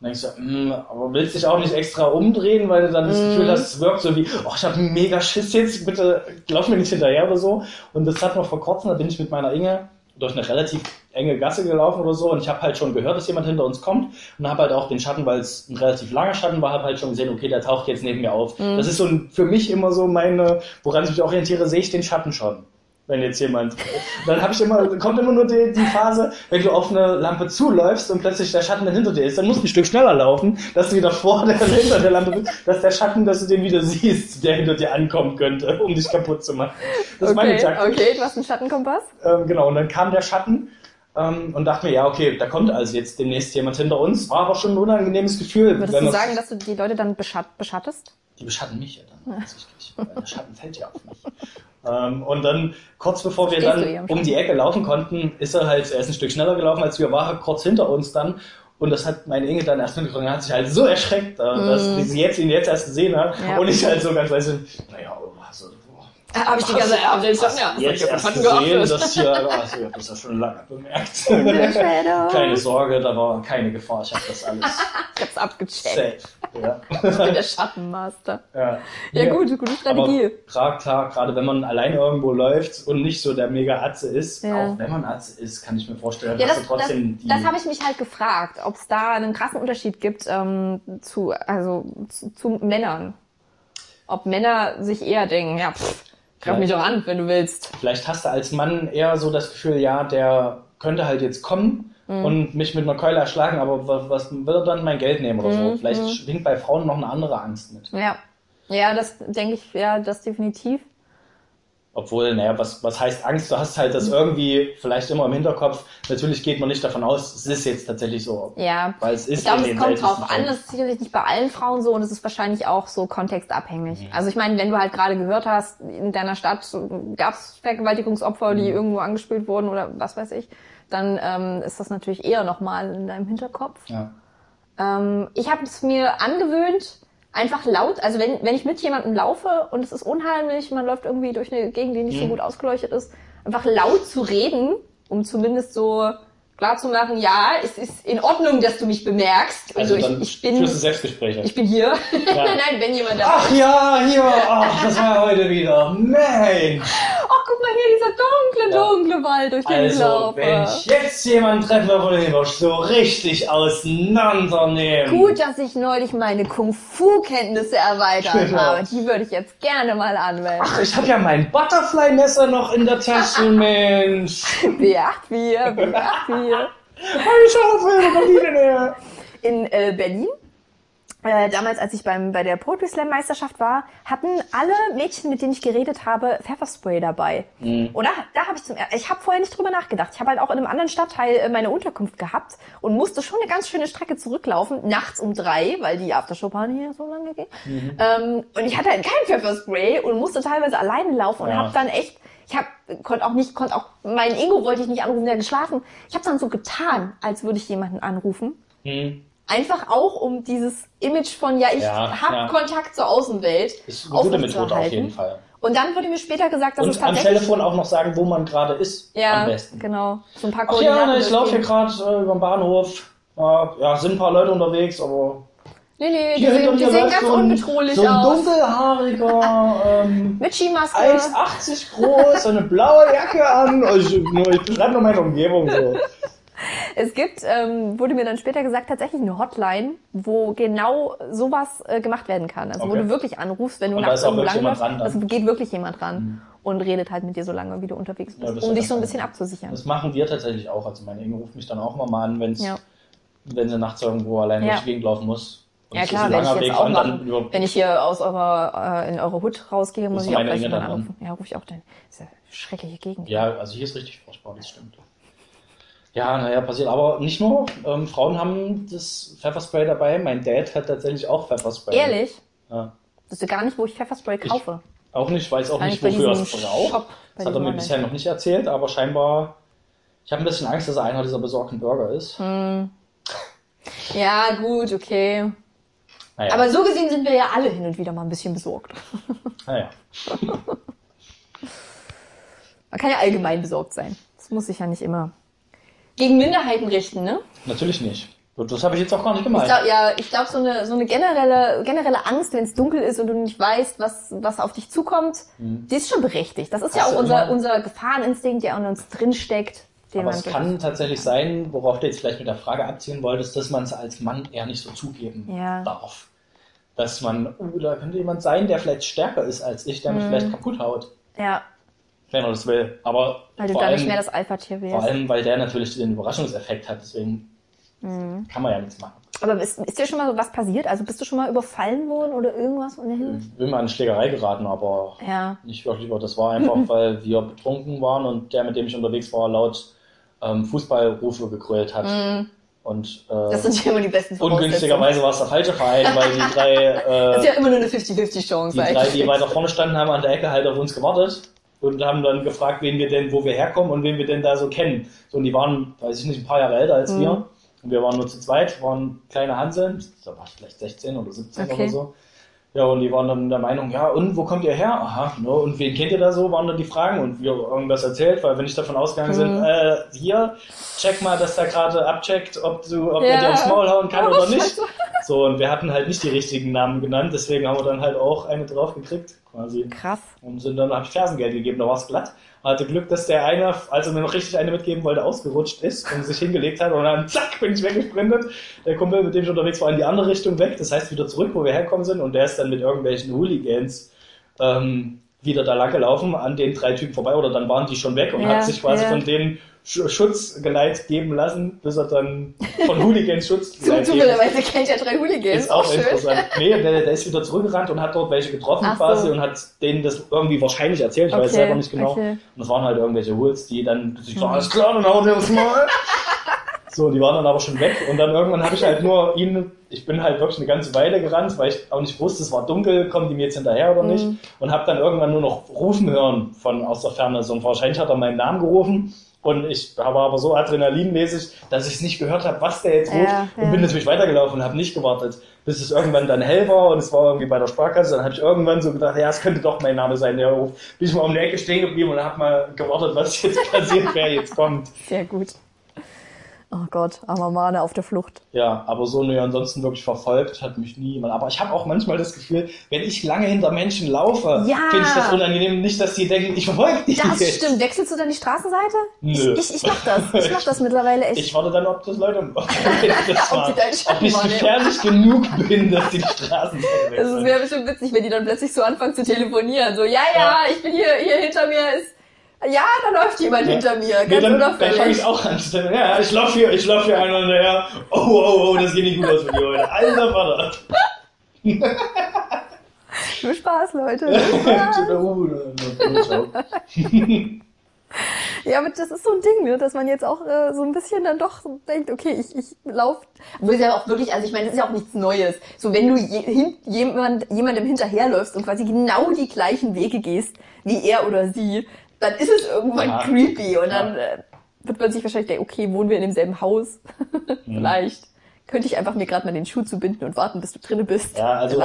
und denkst du, hm, aber willst dich auch nicht extra umdrehen, weil du dann das Mhm. Gefühl hast, es wirkt so wie, oh, ich habe mega Schiss jetzt, bitte lauf mir nicht hinterher oder so. Und das hat noch vor kurzem, da bin ich mit meiner Inge durch eine relativ enge Gasse gelaufen oder so und ich habe halt schon gehört, dass jemand hinter uns kommt und habe halt auch den Schatten, weil es ein relativ langer Schatten war, habe halt schon gesehen, okay, der taucht jetzt neben mir auf. Mhm. Das ist so ein, für mich immer so meine, woran ich mich orientiere, sehe ich den Schatten schon. Wenn jetzt jemand, dann habe ich immer, kommt immer nur die, die Phase, wenn du auf eine Lampe zuläufst und plötzlich der Schatten dann hinter dir ist, dann musst du ein Stück schneller laufen, dass du wieder vor der, hinter der Lampe bist, dass der Schatten, dass du den wieder siehst, der hinter dir ankommen könnte, um dich kaputt zu machen. Das ist meine Okay, Taktik. okay, du hast einen Schattenkompass? Ähm, genau, und dann kam der Schatten ähm, und dachte mir, ja, okay, da kommt also jetzt demnächst jemand hinter uns. War aber schon ein unangenehmes Gefühl. Würdest du sagen, dass du die Leute dann beschatt, beschattest? die beschatten mich ja dann Der Schatten fällt ja auf mich. Ähm, und dann, kurz bevor wir dann um die Ecke laufen konnten, ist er halt, er ist ein Stück schneller gelaufen als wir, war er kurz hinter uns dann. Und das hat meine Inge dann erst mitbekommen, er hat sich halt so erschreckt, äh, dass sie jetzt ihn jetzt erst gesehen hat. Mhm. Ja. Und ich halt so ganz weißt du, naja, also, boah, Habe ich die ganze Zeit den Schatten, ja. jetzt erst gesehen, dass hier, also, ich hab das ja schon lange bemerkt. Keine Sorge, da war keine Gefahr, ich habe das alles Ich hab's abgecheckt. safe. Ja. Ich bin der Schattenmaster. Ja, Ja, gut, gute Strategie. Aber klar, klar, gerade wenn man allein irgendwo läuft und nicht so der mega Atze ist, Ja. auch wenn man Atze ist, kann ich mir vorstellen, Ja, dass das, du das, trotzdem die. das habe ich mich halt gefragt, ob es da einen krassen Unterschied gibt ähm, zu, also, zu, zu Männern. Ob Männer sich eher denken, ja, pff, greif mich doch an, wenn du willst. Vielleicht hast du als Mann eher so das Gefühl, ja, der könnte halt jetzt kommen Mhm. und mich mit einer Keule erschlagen, aber was, was will er dann mein Geld nehmen oder Mhm, so? Vielleicht schwingt bei Frauen noch eine andere Angst mit. Ja. Ja, das denke ich, ja, das definitiv. Obwohl, naja, was, was heißt Angst? Du hast halt das Mhm. irgendwie vielleicht immer im Hinterkopf. Natürlich geht man nicht davon aus, es ist jetzt tatsächlich so. Ja. Weil es ist Ich glaube, es kommt drauf an, Fällen. das ist sicherlich nicht bei allen Frauen so und es ist wahrscheinlich auch so kontextabhängig. Mhm. Also ich meine, wenn du halt gerade gehört hast, in deiner Stadt gab es Vergewaltigungsopfer, Mhm. die irgendwo angespült wurden oder was weiß ich, dann ähm, ist das natürlich eher nochmal in deinem Hinterkopf. Ja. Ähm, ich habe es mir angewöhnt, einfach laut, also wenn, wenn ich mit jemandem laufe und es ist unheimlich, man läuft irgendwie durch eine Gegend, die nicht so Mhm. gut ausgeleuchtet ist, einfach laut zu reden, um zumindest so klar zu machen, ja, es ist in Ordnung, dass du mich bemerkst. Also, dann ich, ich bin Selbstgespräche. ich bin hier. nein, nein, wenn jemand da Ach ja, hier, ach, das war heute wieder. Mensch. Oh, guck mal hier, dieser dunkle, Ja. dunkle Wald, durch den ich Also, laufe. wenn ich jetzt jemanden treffe, von dem wir so richtig auseinandernehmen. Gut, dass ich neulich meine Kung-Fu-Kenntnisse erweitert Genau. habe. Die würde ich jetzt gerne mal anwenden. Ach, ich habe ja mein Butterfly-Messer noch in der Tasche, Mensch. B84, B84. Ich hoffe, wo die denn her? In äh, Berlin, äh, damals als ich beim, bei der Poetry Slam Meisterschaft war, hatten alle Mädchen, mit denen ich geredet habe, Pfefferspray dabei. Und da, da habe ich zum ich habe vorher nicht drüber nachgedacht. Ich habe halt auch in einem anderen Stadtteil äh, meine Unterkunft gehabt und musste schon eine ganz schöne Strecke zurücklaufen, nachts um drei, weil die Aftershow-Party hier so lange ging. Ähm, und ich hatte halt kein Pfefferspray und musste teilweise alleine laufen und Ja. habe dann echt ich hab, konnte auch nicht, konnte auch, mein Ego wollte ich nicht anrufen, der hat geschlafen. Ich habe dann so getan, als würde ich jemanden anrufen. Hm. Einfach auch, um dieses Image von, ja, ich Ja, habe ja. Kontakt zur Außenwelt Ist eine gute Methode auf jeden Fall. Und dann wurde mir später gesagt, dass es Und am tatsächlich... Telefon auch noch sagen, wo man gerade ist. ja, Am besten. genau. So ein paar Ach ja, ich laufe hier gerade äh, über den Bahnhof. Ja, ja, sind ein paar Leute unterwegs, aber Nee, nee, die sehen, die sehen ganz so ein, unbedrohlich so ein aus. dunkelhaariger, ähm, Mit Skimaske. 1,80 groß, eine blaue Jacke an. Oh, Ich, ich beschreibe nur meine Umgebung so. Es gibt, ähm, wurde mir dann später gesagt, tatsächlich eine Hotline, wo genau sowas äh, gemacht werden kann. Also wo Okay. du wirklich anrufst, wenn du Und nachts irgendwo lang dann. also geht wirklich jemand ran und redet halt mit dir so lange, wie du unterwegs bist, Ja, um dich so ein bisschen abzusichern. Das machen wir tatsächlich auch. Also meine Inge ruft mich dann auch mal an, wenn's, Ja. wenn sie nachts irgendwo allein Ja. durch die Gegend laufen muss. Und Ja klar, werde ich jetzt Weg auch machen. Wenn ich hier aus eurer, äh, in eure Hut rausgehe, muss ich auch gleich jemanden anrufen. Ja, rufe ich auch dann. Das ist ja schreckliche Gegend. Ja, also hier ist richtig furchtbar, das stimmt. Ja, naja, passiert. Aber nicht nur, ähm, Frauen haben das Pfefferspray dabei. Mein Dad hat tatsächlich auch Pfefferspray. Ehrlich? Ja. Wüsste gar nicht, wo ich Pfefferspray kaufe. Auch nicht, weiß auch Gar nicht, wofür er es braucht. Das hat er mir Online- bisher noch nicht erzählt, aber scheinbar. Ich habe ein bisschen Angst, dass er einer dieser besorgten Burger ist. Hm. Ja, gut, okay. Naja, Aber so gesehen sind wir ja alle hin und wieder mal ein bisschen besorgt. naja. Man kann ja allgemein besorgt sein. Das muss sich ja nicht immer gegen Minderheiten richten, ne? natürlich nicht. Das habe ich jetzt auch gar nicht Ich gemeint. glaub, ja, ich glaube, so eine, so eine generelle, generelle Angst, wenn es dunkel ist und du nicht weißt, was, was auf dich zukommt, die ist schon berechtigt. Das ist ja Mhm. Hast auch du unser, unser Gefahreninstinkt, der in uns drinsteckt. Den Aber man es kann tatsächlich sein, worauf du jetzt vielleicht mit der Frage abzielen wolltest, dass man es als Mann eher nicht so zugeben Ja. darf. Dass man, uh, da könnte jemand sein, der vielleicht stärker ist als ich, der mich vielleicht kaputt haut, Ja, wenn er das will. Aber weil du vor da allem, nicht mehr das Alpha-Tier vor wärst. allem, weil der natürlich den Überraschungseffekt hat, deswegen Mhm. kann man ja nichts machen. Aber ist, ist dir schon mal so was passiert? Also bist du schon mal überfallen worden oder irgendwas ohnehin? Ich will mal in Schlägerei geraten, aber Ja. nicht wirklich. Das war einfach, weil wir betrunken waren und der, mit dem ich unterwegs war, laut ähm, Fußballrufe gegrölt hat. Und äh. Das sind ja immer die besten ungünstigerweise war es der falsche Verein, weil die drei, Das ist äh, ja immer nur eine 50-50-Chance. die drei, die weiter vorne standen, haben an der Ecke halt auf uns gewartet und haben dann gefragt, wen wir denn, wo wir herkommen und wen wir denn da so kennen. So, und die waren, weiß ich nicht, ein paar Jahre älter als Mhm. wir. Und wir waren nur zu zweit, waren kleine Hanseln, da war ich vielleicht 16 oder 17 Okay. oder so. Ja, und die waren dann der Meinung, ja, und wo kommt ihr her? Aha, ne, und wen kennt ihr da so? Waren dann die Fragen und wir haben irgendwas erzählt, weil wenn ich davon ausgegangen sind, Mhm. äh, hier, check mal, dass der gerade abcheckt, ob du, ob Ja. er dir aufs Maul hauen kann Oh, oder nicht. Scheiße. So, und wir hatten halt nicht die richtigen Namen genannt, deswegen haben wir dann halt auch eine drauf gekriegt, quasi. Krass. Und sind dann, habe ich Fersengeld gegeben, da war es glatt. Hatte Glück, dass der eine, als er mir noch richtig eine mitgeben wollte, ausgerutscht ist und sich hingelegt hat und dann zack, bin ich weggesprintet. Der Kumpel, mit dem ich unterwegs war, in die andere Richtung weg, das heißt wieder zurück, wo wir herkommen sind und der ist dann mit irgendwelchen Hooligans ähm, wieder da lang gelaufen, an den drei Typen vorbei oder dann waren die schon weg und Ja, hat sich quasi ja. von denen Sch Schutzgeleit geben lassen, bis er dann von Hooligans Zu, Schutzgeleit geben zufälligerweise kennt ja drei Hooligans. ist auch schön. interessant. Nee, der, der ist wieder zurückgerannt und hat dort welche getroffen Ach so. quasi und hat denen das irgendwie wahrscheinlich erzählt. Ich weiß Okay, selber nicht genau. okay. Und es waren halt irgendwelche Hools, die dann sich so, alles klar, dann hauen wir uns mal. So, die waren dann aber schon weg und dann irgendwann habe ich halt nur ihn, ich bin halt wirklich eine ganze Weile gerannt, weil ich auch nicht wusste, es war dunkel, kommen die mir jetzt hinterher oder nicht und habe dann irgendwann nur noch rufen hören von aus der Ferne. So, und wahrscheinlich hat er meinen Namen gerufen und ich habe aber so adrenalinmäßig, dass ich es nicht gehört habe, was der jetzt ruft Ja, und ja. bin natürlich weitergelaufen und habe nicht gewartet, bis es irgendwann dann hell war und es war irgendwie bei der Sparkasse. Dann habe ich irgendwann so gedacht, ja, es könnte doch mein Name sein, der ruft. Bin ich mal um die Ecke stehen geblieben und habe mal gewartet, was jetzt passiert, wer jetzt kommt. Sehr gut. Oh Gott, armer Mane auf der Flucht. Ja, aber so nö, ansonsten wirklich verfolgt hat mich nie jemand. Aber ich habe auch manchmal das Gefühl, wenn ich lange hinter Menschen laufe, Ja. finde ich das unangenehm. Nicht, dass die denken, ich verfolge die Das jetzt. stimmt. Wechselst du dann die Straßenseite? Nö. Ich, ich, ich mach das. Ich mach das mittlerweile echt. Ich warte dann, ob das Leute, ob, das Ob ob ich gefährlich genug bin, dass die die Straßen Es wechseln. wäre bestimmt witzig, wenn die dann plötzlich so anfangen zu telefonieren. So, ja, ja, ich bin hier, hier hinter mir ist. Ja, da läuft jemand Ja. hinter mir. Ganz dann, dann fange unauffällig. ich auch an ja, ich lauf hier, ich lauf hier einer hinterher. Oh, oh, oh, das geht nicht gut aus mit dir heute. Alter Vater. Nur Spaß, Leute. Ja, aber das ist so ein Ding, ne, dass man jetzt auch äh, so ein bisschen dann doch denkt, okay, ich, ich lauf. Obwohl es ja auch wirklich, also ich meine, das ist ja auch nichts Neues. So, wenn du je, hin, jemand, jemandem hinterherläufst und quasi genau die gleichen Wege gehst wie er oder sie, dann ist es irgendwann Ja. creepy und dann äh, wird man sich wahrscheinlich denken, okay, wohnen wir in demselben Haus? Mhm. Vielleicht. Könnte ich einfach mir gerade mal den Schuh zubinden und warten, bis du drinne bist. Ja, also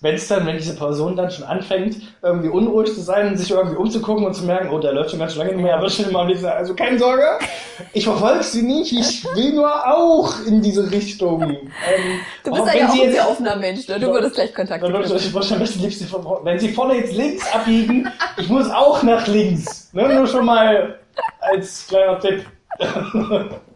wenn es dann, wenn diese Person dann schon anfängt, irgendwie unruhig zu sein und sich irgendwie umzugucken und zu merken, oh, der läuft schon ganz schön lange nicht mehr, wird schon immer am sagen, also keine Sorge, ich verfolge sie nicht, ich will nur auch in diese Richtung. Ähm, Du bist auch ja auch ein sehr offener Mensch, ne? Du würdest gleich Kontakt dann würde knüpfen. ich wahrscheinlich. Wenn sie vorne jetzt links abbiegen, ich muss auch nach links. Ne? Nur schon mal als kleiner Tipp.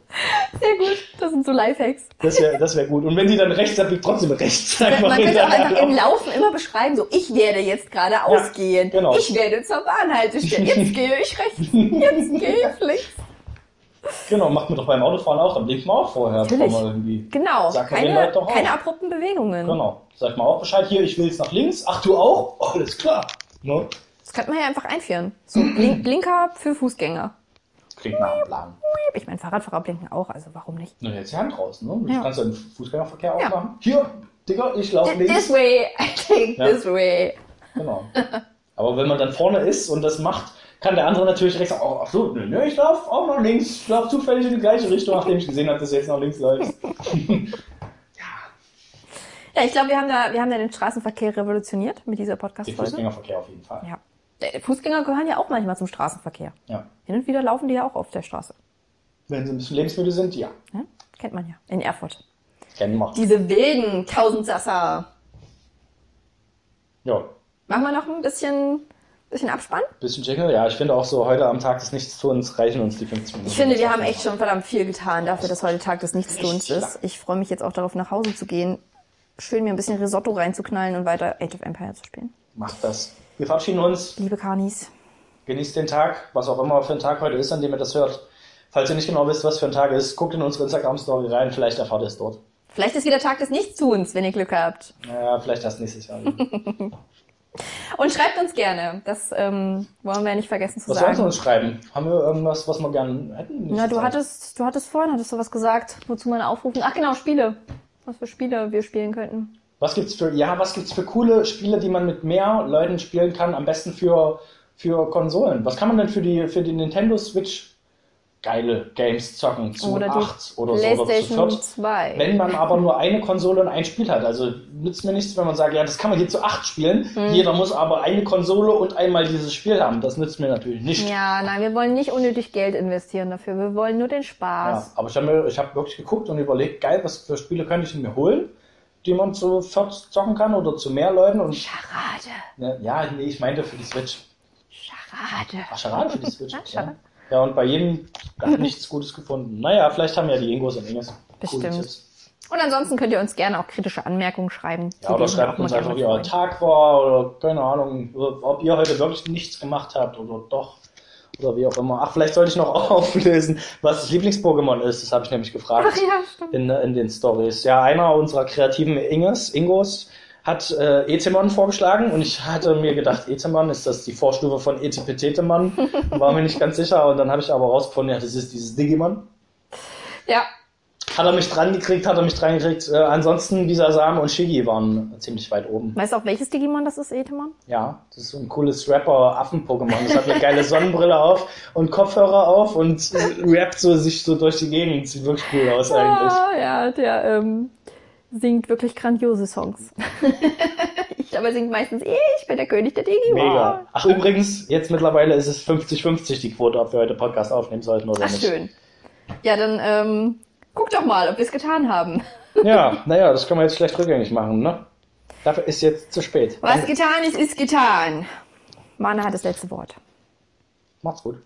Sehr gut. Das sind so Lifehacks. Das wäre das wär gut. Und wenn sie dann rechts abbiegt, trotzdem rechts. Einfach Man könnte auch einfach im. Laufen immer beschreiben, so, ich werde jetzt gerade ausgehen. genau. Ich werde zur Bahnhaltestelle. Jetzt gehe ich rechts. Jetzt gehe ich links. Genau, macht man doch beim Autofahren auch. Dann blinkt man auch vorher. Natürlich. man irgendwie Genau. Sagt den Keine, doch auch. keine abrupten Bewegungen. Genau. Sag mal auch Bescheid, hier, ich will jetzt nach links. Ach, du auch? Alles klar. Ne? Das könnte man ja einfach einführen. So, Blink Blinker für Fußgänger. Klingt nach einem Plan. Ich meine, Fahrradfahrer blinken auch, also warum nicht? Nur jetzt die Hand raus, ne? Ja. Du kannst ja den Fußgängerverkehr Ja. aufmachen. Hier, Digga, ich laufe This links. way, I think Ja. this way. Genau. Aber wenn man dann vorne ist und das macht, kann der andere natürlich direkt sagen, oh, ach so, nö, nö, ich laufe auch nach links. Ich laufe zufällig in die gleiche Richtung, nachdem ich gesehen habe, dass du jetzt nach links läufst. Ja, ich glaube, wir haben da, wir haben da den Straßenverkehr revolutioniert mit dieser Den Podcast-Folge. Fußgängerverkehr auf jeden Fall. Ja. Der- Fußgänger gehören ja auch manchmal zum Straßenverkehr. Ja. Hin und wieder laufen die ja auch auf der Straße. Wenn sie ein bisschen lebensmüde sind, ja. Ja? Kennt man ja. In Erfurt. Kennen wir. Diese wilden Tausendsasser. Ja. Machen wir noch ein bisschen, bisschen Abspann? Bisschen Jingle, ja. Ich finde auch so, heute am Tag des Nichtstuns reichen uns die 50 Minuten. Ich finde, wir haben echt schon verdammt viel getan dafür, dass heute Tag des Nichtstuns ist. Ich freue mich jetzt auch darauf, nach Hause zu gehen. Schön mir ein bisschen Risotto reinzuknallen und weiter Age of Empire zu spielen. Macht das. Wir verabschieden uns. Liebe Kanis. Genießt den Tag, was auch immer für ein Tag heute ist, an dem ihr das hört. Falls ihr nicht genau wisst, was für ein Tag ist, guckt in unsere Instagram-Story rein. Vielleicht erfahrt ihr es dort. Vielleicht ist wieder Tag des Nichtstuns, wenn ihr Glück habt. Naja, vielleicht erst nächstes Jahr. Und schreibt uns gerne. Das ähm, wollen wir nicht vergessen zu Was sollen sie sagen. uns schreiben? Haben wir irgendwas, was wir gerne hätten? Na, du hattest, du hattest vorhin, hattest du was gesagt, wozu man aufrufen. Ach genau, Spiele. Was für Spiele wir spielen könnten. Was gibt's für, ja, was gibt's für coole Spiele, die man mit mehr Leuten spielen kann? Am besten für, für Konsolen. Was kann man denn für die, für die Nintendo Switch geile Games zocken? Zu Oder die acht oder so oder zu PlayStation viert? 2. Wenn man aber nur eine Konsole und ein Spiel hat. Also nützt mir nichts, wenn man sagt, ja, das kann man hier zu acht spielen. Hm. Jeder muss aber eine Konsole und einmal dieses Spiel haben. Das nützt mir natürlich nicht. Ja, nein, wir wollen nicht unnötig Geld investieren dafür. Wir wollen nur den Ja, Spaß. aber ich habe habe wirklich geguckt und überlegt, geil, was für Spiele könnte ich mir holen, die man zu viert zocken kann oder zu mehr Leuten und Scharade. ne, ja, nee, ich meinte für die Switch. Scharade. Ach, Charade für die Switch. Ja, ja. Charade. ja, und bei jedem hat nichts Gutes gefunden. Naja, vielleicht haben ja die Ingos und Inges Bestimmt. Und ansonsten könnt ihr uns gerne auch kritische Anmerkungen schreiben. Ja, oder schreibt uns einfach, wie euer. Tag war oder keine Ahnung, ob ihr heute wirklich nichts gemacht habt oder doch. Oder wie auch immer. Ach, vielleicht sollte ich noch auflösen, was das Lieblings-Pokémon ist. Das habe ich nämlich gefragt. Ach ja, stimmt. in, in den Stories. Ja, einer unserer kreativen Inges, Ingos hat äh, Ezemon vorgeschlagen und ich hatte mir gedacht, Ezemon ist das die Vorstufe von Etepetetemon? War mir nicht ganz sicher und dann habe ich aber rausgefunden, ja, das ist dieses Digimon. Ja, Hat er mich dran gekriegt, hat er mich dran gekriegt. Äh, ansonsten Bisasam und Shigi waren ziemlich weit oben. weißt du auch, welches Digimon das ist, Etemon? Ja, das ist so ein cooles Rapper-Affen-Pokémon. Das hat eine geile Sonnenbrille auf und Kopfhörer auf und äh, rappt so sich so durch die Gegend. Sieht wirklich cool aus eigentlich. Ah, ja, der ähm, singt wirklich grandiose Songs. ich aber singt meistens, ich bin der König der Digimon. Mega. Ach, übrigens, jetzt mittlerweile ist es 50-50 die Quote, ob wir heute Podcast aufnehmen sollten oder Ach, nicht. schön. Ja, dann ähm, guck doch mal, ob wir es getan haben. Ja, naja, das können wir jetzt schlecht rückgängig machen, ne? Dafür ist jetzt zu spät. Was getan ist, ist getan. Mana hat das letzte Wort. Macht's gut.